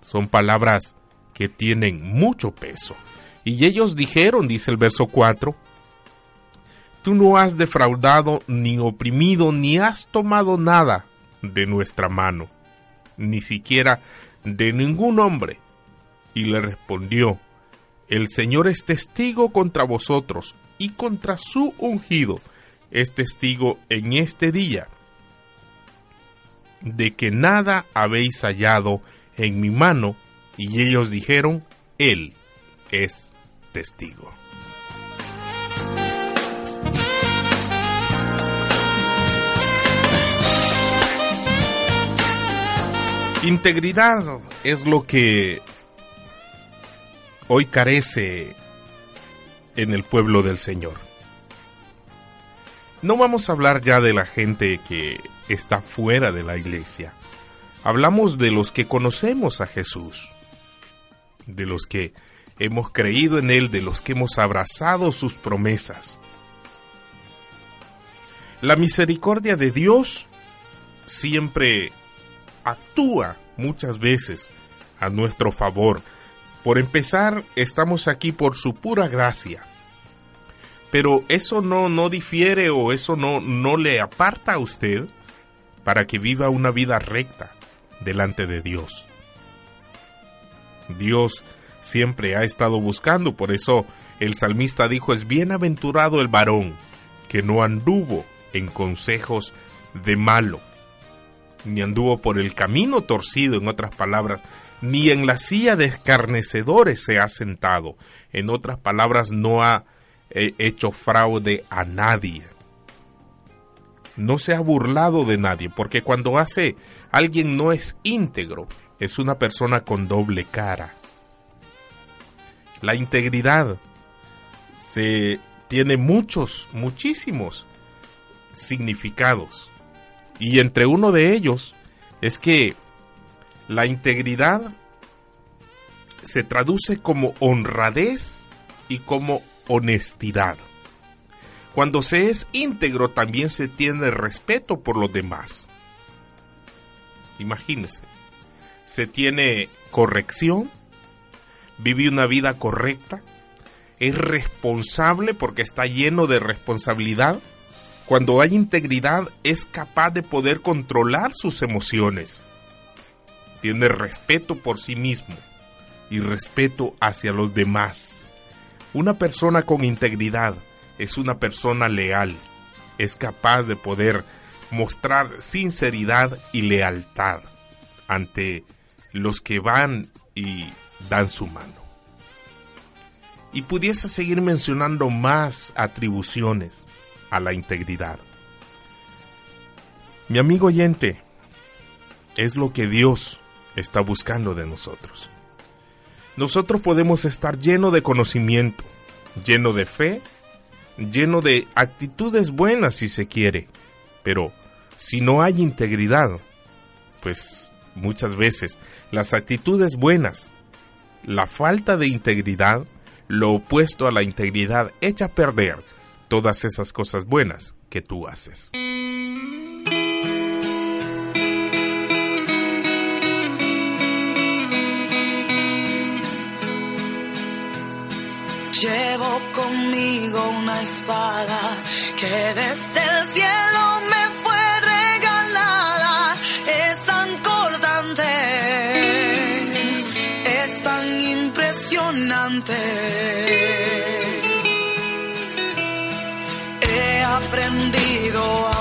Son palabras que tienen mucho peso. Y ellos dijeron, dice el verso 4, Tú no has defraudado ni oprimido ni has tomado nada de nuestra mano, ni siquiera de ningún hombre. Y le respondió, El Señor es testigo contra vosotros y contra su ungido, es testigo en este día de que nada habéis hallado en mi mano. Y ellos dijeron, Él es testigo. Integridad es lo que hoy carece en el pueblo del Señor. No vamos a hablar ya de la gente que está fuera de la iglesia. Hablamos de los que conocemos a Jesús, de los que hemos creído en Él, de los que hemos abrazado sus promesas. La misericordia de Dios siempre actúa muchas veces a nuestro favor. Por empezar, estamos aquí por su pura gracia. Pero eso no, no difiere o eso no, no le aparta a usted para que viva una vida recta delante de Dios. Dios siempre ha estado buscando, por eso el salmista dijo, es bienaventurado el varón que no anduvo en consejos de malo, ni anduvo por el camino torcido, en otras palabras, ni en la silla de escarnecedores se ha sentado, en otras palabras, no ha eh, hecho fraude a nadie. No se ha burlado de nadie, porque cuando hace alguien no es íntegro, es una persona con doble cara. La integridad se tiene muchos, muchísimos significados. Y entre uno de ellos es que la integridad se traduce como honradez y como honestidad. Cuando se es íntegro también se tiene respeto por los demás. Imagínese, se tiene corrección, vive una vida correcta, es responsable porque está lleno de responsabilidad. Cuando hay integridad es capaz de poder controlar sus emociones. Tiene respeto por sí mismo y respeto hacia los demás. Una persona con integridad es una persona leal. Es capaz de poder mostrar sinceridad y lealtad ante los que van y dan su mano. Y pudiese seguir mencionando más atribuciones a la integridad. Mi amigo oyente, es lo que Dios está buscando de nosotros. Nosotros podemos estar lleno de conocimiento, lleno de fe, lleno de actitudes buenas si se quiere, pero si no hay integridad, pues muchas veces las actitudes buenas, la falta de integridad, lo opuesto a la integridad echa a perder todas esas cosas buenas que tú haces. Conmigo una espada que desde el cielo me fue regalada. Es tan cortante, es tan impresionante. He aprendido a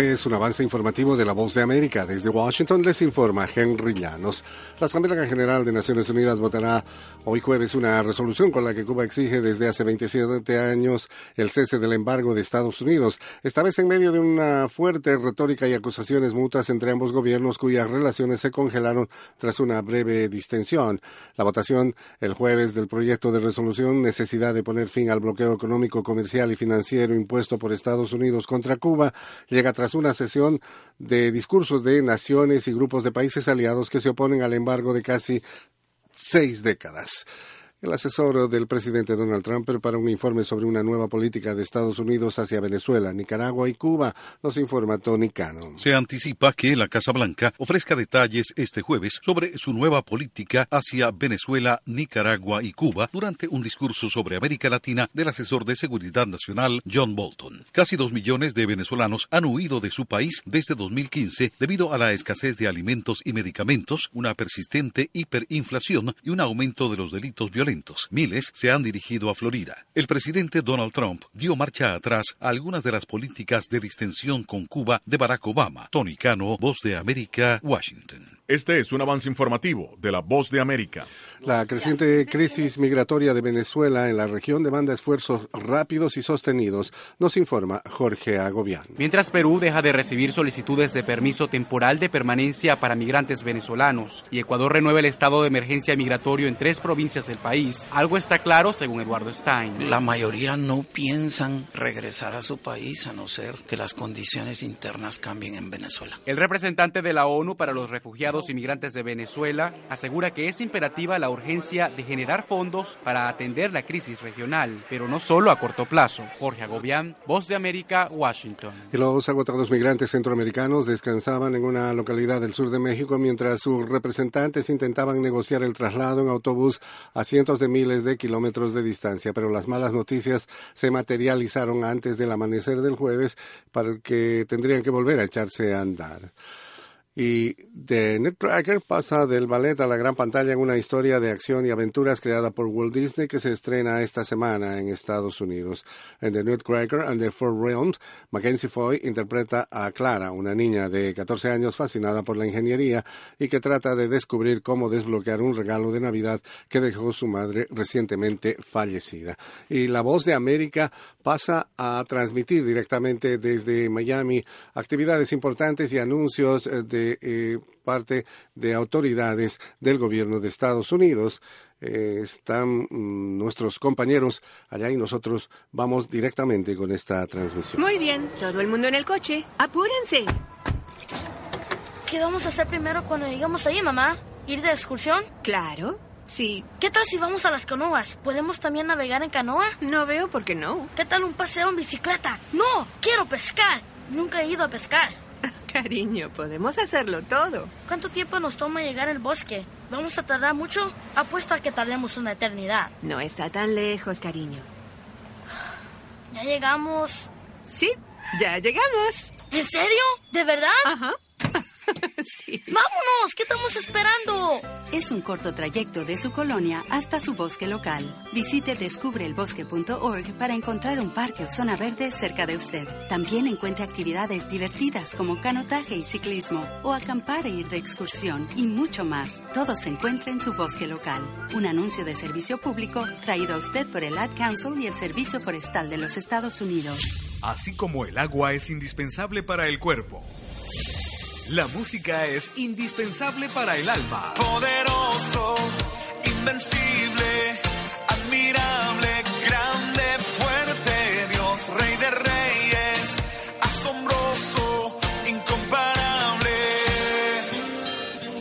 Este es un avance informativo de La Voz de América. Desde Washington les informa Henry Llanos. La Asamblea General de Naciones Unidas votará hoy jueves una resolución con la que Cuba exige desde hace 27 años el cese del embargo de Estados Unidos, esta vez en medio de una fuerte retórica y acusaciones mutuas entre ambos gobiernos cuyas relaciones se congelaron tras una breve distensión. La votación el jueves del proyecto de resolución necesidad de poner fin al bloqueo económico, comercial y financiero impuesto por Estados Unidos contra Cuba llega tras una sesión de discursos de naciones y grupos de países aliados que se oponen al embargo de casi seis décadas. El asesor del presidente Donald Trump prepara un informe sobre una nueva política de Estados Unidos hacia Venezuela, Nicaragua y Cuba, nos informa Tony Cano. Se anticipa que la Casa Blanca ofrezca detalles este jueves sobre su nueva política hacia Venezuela, Nicaragua y Cuba durante un discurso sobre América Latina del asesor de seguridad nacional John Bolton. Casi dos millones de venezolanos han huido de su país desde 2015 debido a la escasez de alimentos y medicamentos, una persistente hiperinflación y un aumento de los delitos violentos Miles se han dirigido a Florida. El presidente Donald Trump dio marcha atrás a algunas de las políticas de distensión con Cuba de Barack Obama. Tony Cano, Voz de América, Washington. Este es un avance informativo de la Voz de América. La creciente crisis migratoria de Venezuela en la región demanda esfuerzos rápidos y sostenidos, nos informa Jorge Agobián. Mientras Perú deja de recibir solicitudes de permiso temporal de permanencia para migrantes venezolanos y Ecuador renueva el estado de emergencia migratorio en tres provincias del país, algo está claro según Eduardo Stein. La mayoría no piensan regresar a su país a no ser que las condiciones internas cambien en Venezuela. El representante de la ONU para los refugiados inmigrantes de Venezuela asegura que es imperativa la urgencia de generar fondos para atender la crisis regional, pero no solo a corto plazo. Jorge Agobián, Voz de América, Washington. Los agotados migrantes centroamericanos descansaban en una localidad del sur de México mientras sus representantes intentaban negociar el traslado en autobús a cientos de miles de kilómetros de distancia, pero las malas noticias se materializaron antes del amanecer del jueves para que tendrían que volver a echarse a andar. Y The Nutcracker pasa del ballet a la gran pantalla en una historia de acción y aventuras creada por Walt Disney que se estrena esta semana en Estados Unidos. En The Nutcracker and the Four Realms, Mackenzie Foy interpreta a Clara, una niña de 14 años fascinada por la ingeniería y que trata de descubrir cómo desbloquear un regalo de Navidad que dejó su madre recientemente fallecida. Y La Voz de América pasa a transmitir directamente desde Miami actividades importantes y anuncios de eh, parte de autoridades del gobierno de Estados Unidos. Eh, están mm, nuestros compañeros allá y nosotros vamos directamente con esta transmisión. Muy bien, todo el mundo en el coche. Apúrense. ¿Qué vamos a hacer primero cuando llegamos ahí, mamá? ¿Ir de excursión? Claro. Sí. ¿Qué tal si vamos a las canoas? ¿Podemos también navegar en canoa? No veo por qué no. ¿Qué tal un paseo en bicicleta? No, quiero pescar. Nunca he ido a pescar. Cariño, podemos hacerlo todo. ¿Cuánto tiempo nos toma llegar al bosque? ¿Vamos a tardar mucho? Apuesto a que tardemos una eternidad. No está tan lejos, cariño. ¿Ya llegamos? Sí, ya llegamos. ¿En serio? ¿De verdad? Ajá. ¡Vámonos! ¿Qué estamos esperando? Es un corto trayecto de su colonia hasta su bosque local. Visite descubreelbosque.org para encontrar un parque o zona verde cerca de usted. También encuentre actividades divertidas como canotaje y ciclismo, o acampar e ir de excursión, y mucho más. Todo se encuentra en su bosque local. Un anuncio de servicio público traído a usted por el Ad Council y el Servicio Forestal de los Estados Unidos. Así como el agua es indispensable para el cuerpo. La música es indispensable para el alma. Poderoso, invencible, admirable, grande, fuerte, Dios, rey de reyes, asombroso, incomparable.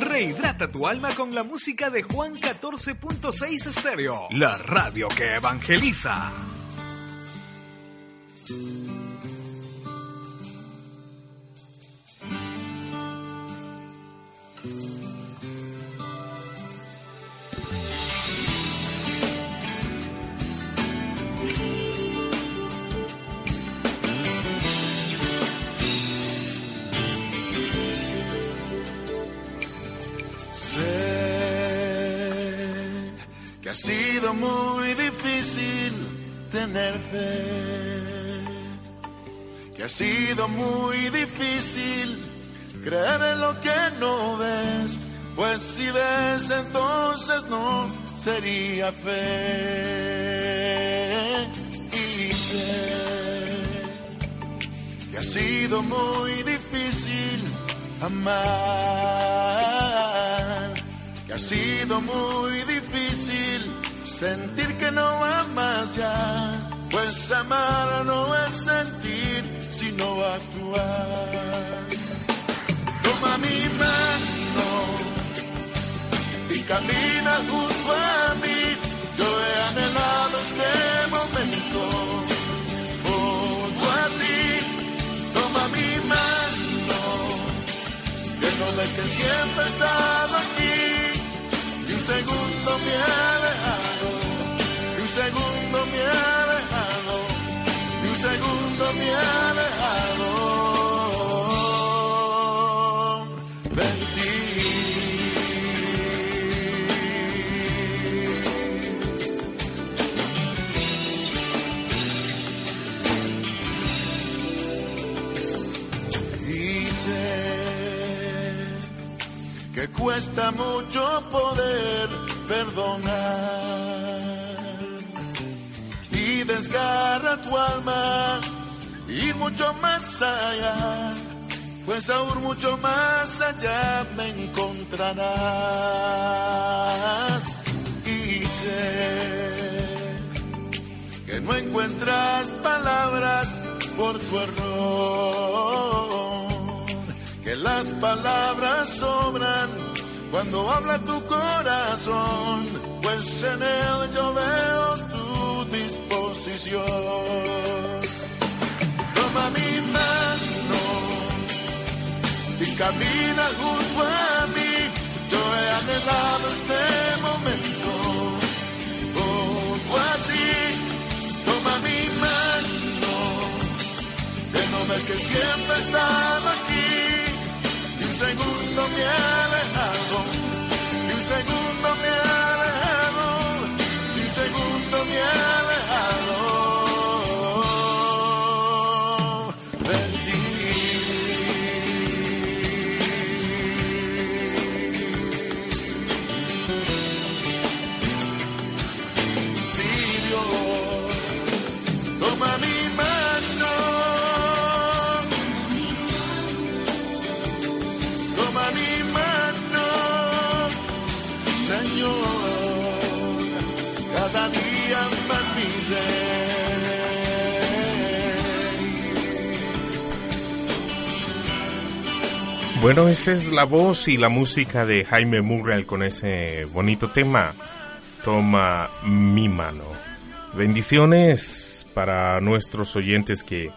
Rehidrata tu alma con la música de Juan 14.6 Estéreo, la radio que evangeliza. Sido muy difícil tener fe, que ha sido muy difícil creer en lo que no ves, pues si ves entonces no sería fe. Y sé que ha sido muy difícil amar, que ha sido muy difícil sentir que no va más ya, pues amar no es sentir, sino actuar. Toma mi mano y camina junto a mí, yo he anhelado este momento. Junto a ti, toma mi mano, que no ves que siempre he estado aquí, y un segundo me un segundo me he alejado, y un segundo me he alejado. de ti. Sé que cuesta mucho poder perdonar desgarra tu alma ir mucho más allá pues aún mucho más allá me encontrarás. Y sé que no encuentras palabras por tu error, que las palabras sobran cuando habla tu corazón, pues en él yo veo disposición. Toma mi mano y camina junto a mí. Yo he anhelado este momento junto a ti. Toma mi mano, que no ves que siempre he estado aquí. Y un segundo me he alejado, y un segundo me he alejado, y un segundo me he alejado. Bueno, esa es la voz y la música de Jaime Murray con ese bonito tema. Toma mi mano. Bendiciones para nuestros oyentes que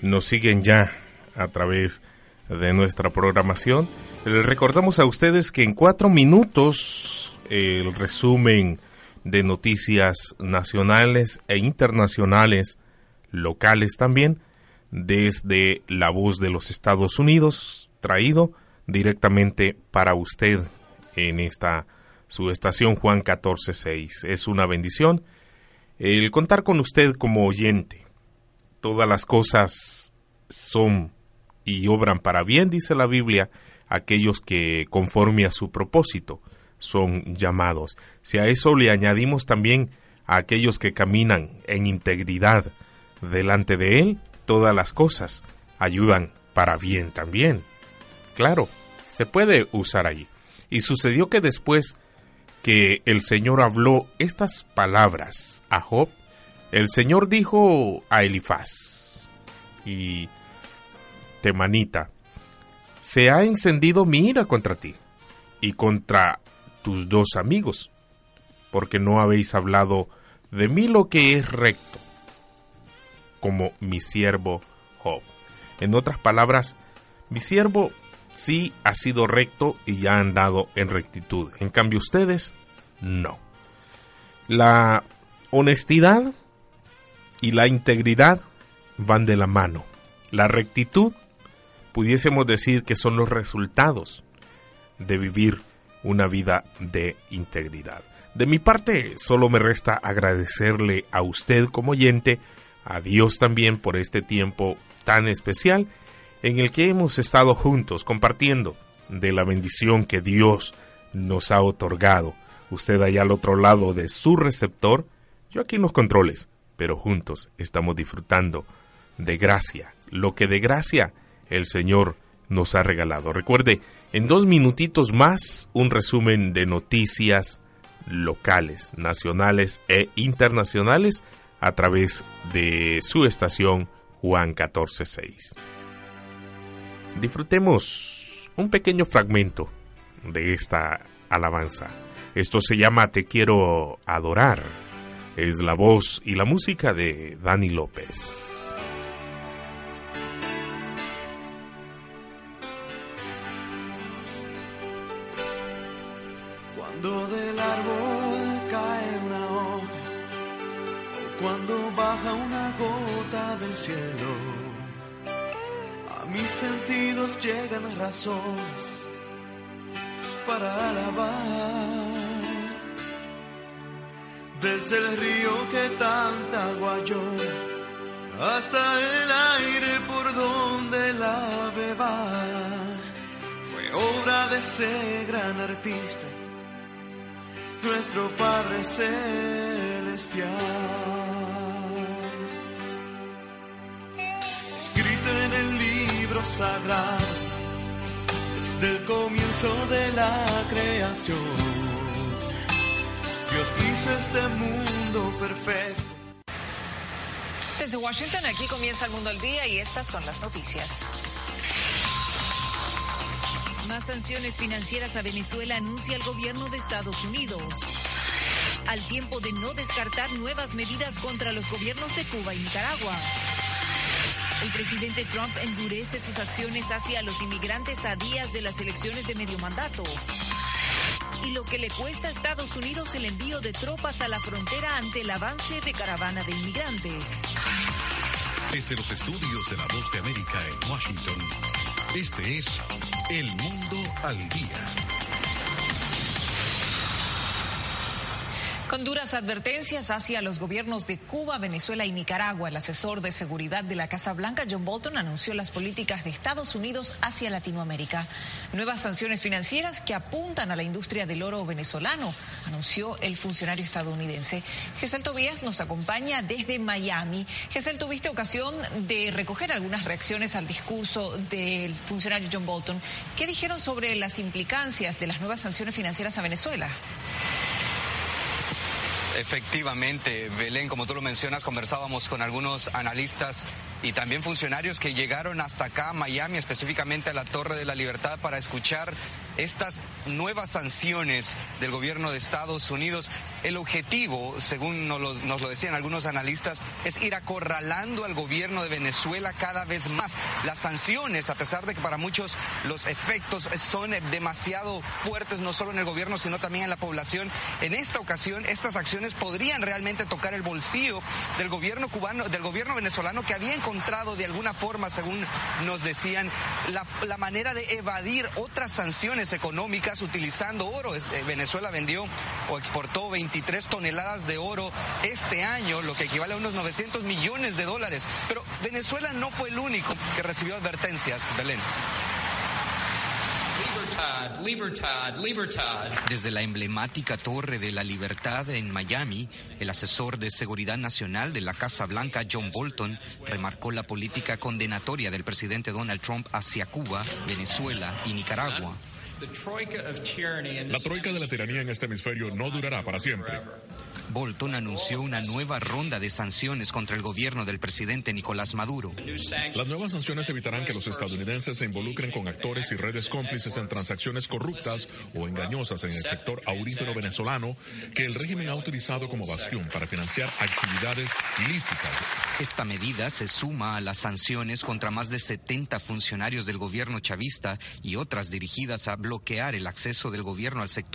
nos siguen ya a través de nuestra programación. Les recordamos a ustedes que en cuatro minutos el resumen de noticias nacionales e internacionales, locales también, desde la voz de los Estados Unidos, traído directamente para usted en esta su estación Juan 146. Es una bendición el contar con usted como oyente. Todas las cosas son y obran para bien, dice la Biblia, aquellos que conforme a su propósito son llamados. Si a eso le añadimos también a aquellos que caminan en integridad delante de Él, todas las cosas ayudan para bien también. Claro, se puede usar ahí. Y sucedió que después que el Señor habló estas palabras a Job, el Señor dijo a Elifaz y Temanita, se ha encendido mi ira contra ti y contra tus dos amigos, porque no habéis hablado de mí lo que es recto, como mi siervo Job. En otras palabras, mi siervo sí ha sido recto y ya ha andado en rectitud. En cambio ustedes, no. La honestidad y la integridad van de la mano. La rectitud, pudiésemos decir que son los resultados de vivir una vida de integridad. De mi parte, solo me resta agradecerle a usted como oyente, a Dios también por este tiempo tan especial en el que hemos estado juntos compartiendo de la bendición que Dios nos ha otorgado. Usted allá al otro lado de su receptor, yo aquí en los controles, pero juntos estamos disfrutando de gracia, lo que de gracia el Señor nos ha regalado. Recuerde, en dos minutitos más, un resumen de noticias locales, nacionales e internacionales a través de su estación Juan 146. Disfrutemos un pequeño fragmento de esta alabanza. Esto se llama Te quiero adorar. Es la voz y la música de Dani López. Cuando del árbol cae una hoja o cuando baja una gota del cielo, mis sentidos llegan razones para alabar. Desde el río que tanta agua hasta el aire por donde la beba fue obra de ese gran artista nuestro Padre Celestial. Escrito en el libro sagrado, desde el comienzo de la creación, Dios hizo este mundo perfecto. Desde Washington, aquí comienza el mundo al día y estas son las noticias. Más sanciones financieras a Venezuela anuncia el gobierno de Estados Unidos. Al tiempo de no descartar nuevas medidas contra los gobiernos de Cuba y Nicaragua. El presidente Trump endurece sus acciones hacia los inmigrantes a días de las elecciones de medio mandato. Y lo que le cuesta a Estados Unidos el envío de tropas a la frontera ante el avance de caravana de inmigrantes. Desde los estudios de la Voz de América en Washington, este es el Mundo al Día. Con duras advertencias hacia los gobiernos de Cuba, Venezuela y Nicaragua, el asesor de seguridad de la Casa Blanca, John Bolton, anunció las políticas de Estados Unidos hacia Latinoamérica. Nuevas sanciones financieras que apuntan a la industria del oro venezolano, anunció el funcionario estadounidense. Gesel Tobías nos acompaña desde Miami. Gesel, tuviste ocasión de recoger algunas reacciones al discurso del funcionario John Bolton. ¿Qué dijeron sobre las implicancias de las nuevas sanciones financieras a Venezuela? Efectivamente, Belén, como tú lo mencionas, conversábamos con algunos analistas y también funcionarios que llegaron hasta acá, Miami, específicamente a la Torre de la Libertad, para escuchar estas nuevas sanciones del gobierno de Estados Unidos. El objetivo, según nos lo, decían algunos analistas, es ir acorralando al gobierno de Venezuela cada vez más. Las sanciones, a pesar de que para muchos los efectos son demasiado fuertes, no solo en el gobierno, sino también en la población, en esta ocasión estas acciones podrían realmente tocar el bolsillo del gobierno cubano, del gobierno venezolano que había encontrado de alguna forma, según nos decían, la, la manera de evadir otras sanciones económicas utilizando oro. Venezuela vendió o exportó 23 toneladas de oro este año, lo que equivale a unos 900 millones de dólares. Pero Venezuela no fue el único que recibió advertencias, Belén. Libertad, libertad, libertad. Desde la emblemática Torre de la Libertad en Miami, el asesor de Seguridad Nacional de la Casa Blanca, John Bolton, remarcó la política condenatoria del presidente Donald Trump hacia Cuba, Venezuela y Nicaragua. La troika de la tiranía en este hemisferio no durará para siempre. Bolton anunció una nueva ronda de sanciones contra el gobierno del presidente Nicolás Maduro. Las nuevas sanciones evitarán que los estadounidenses se involucren con actores y redes cómplices en transacciones corruptas o engañosas en el sector aurífero venezolano que el régimen ha utilizado como bastión para financiar actividades ilícitas. Esta medida se suma a las sanciones contra más de 70 funcionarios del gobierno chavista y otras dirigidas a bloquear el acceso del gobierno al sector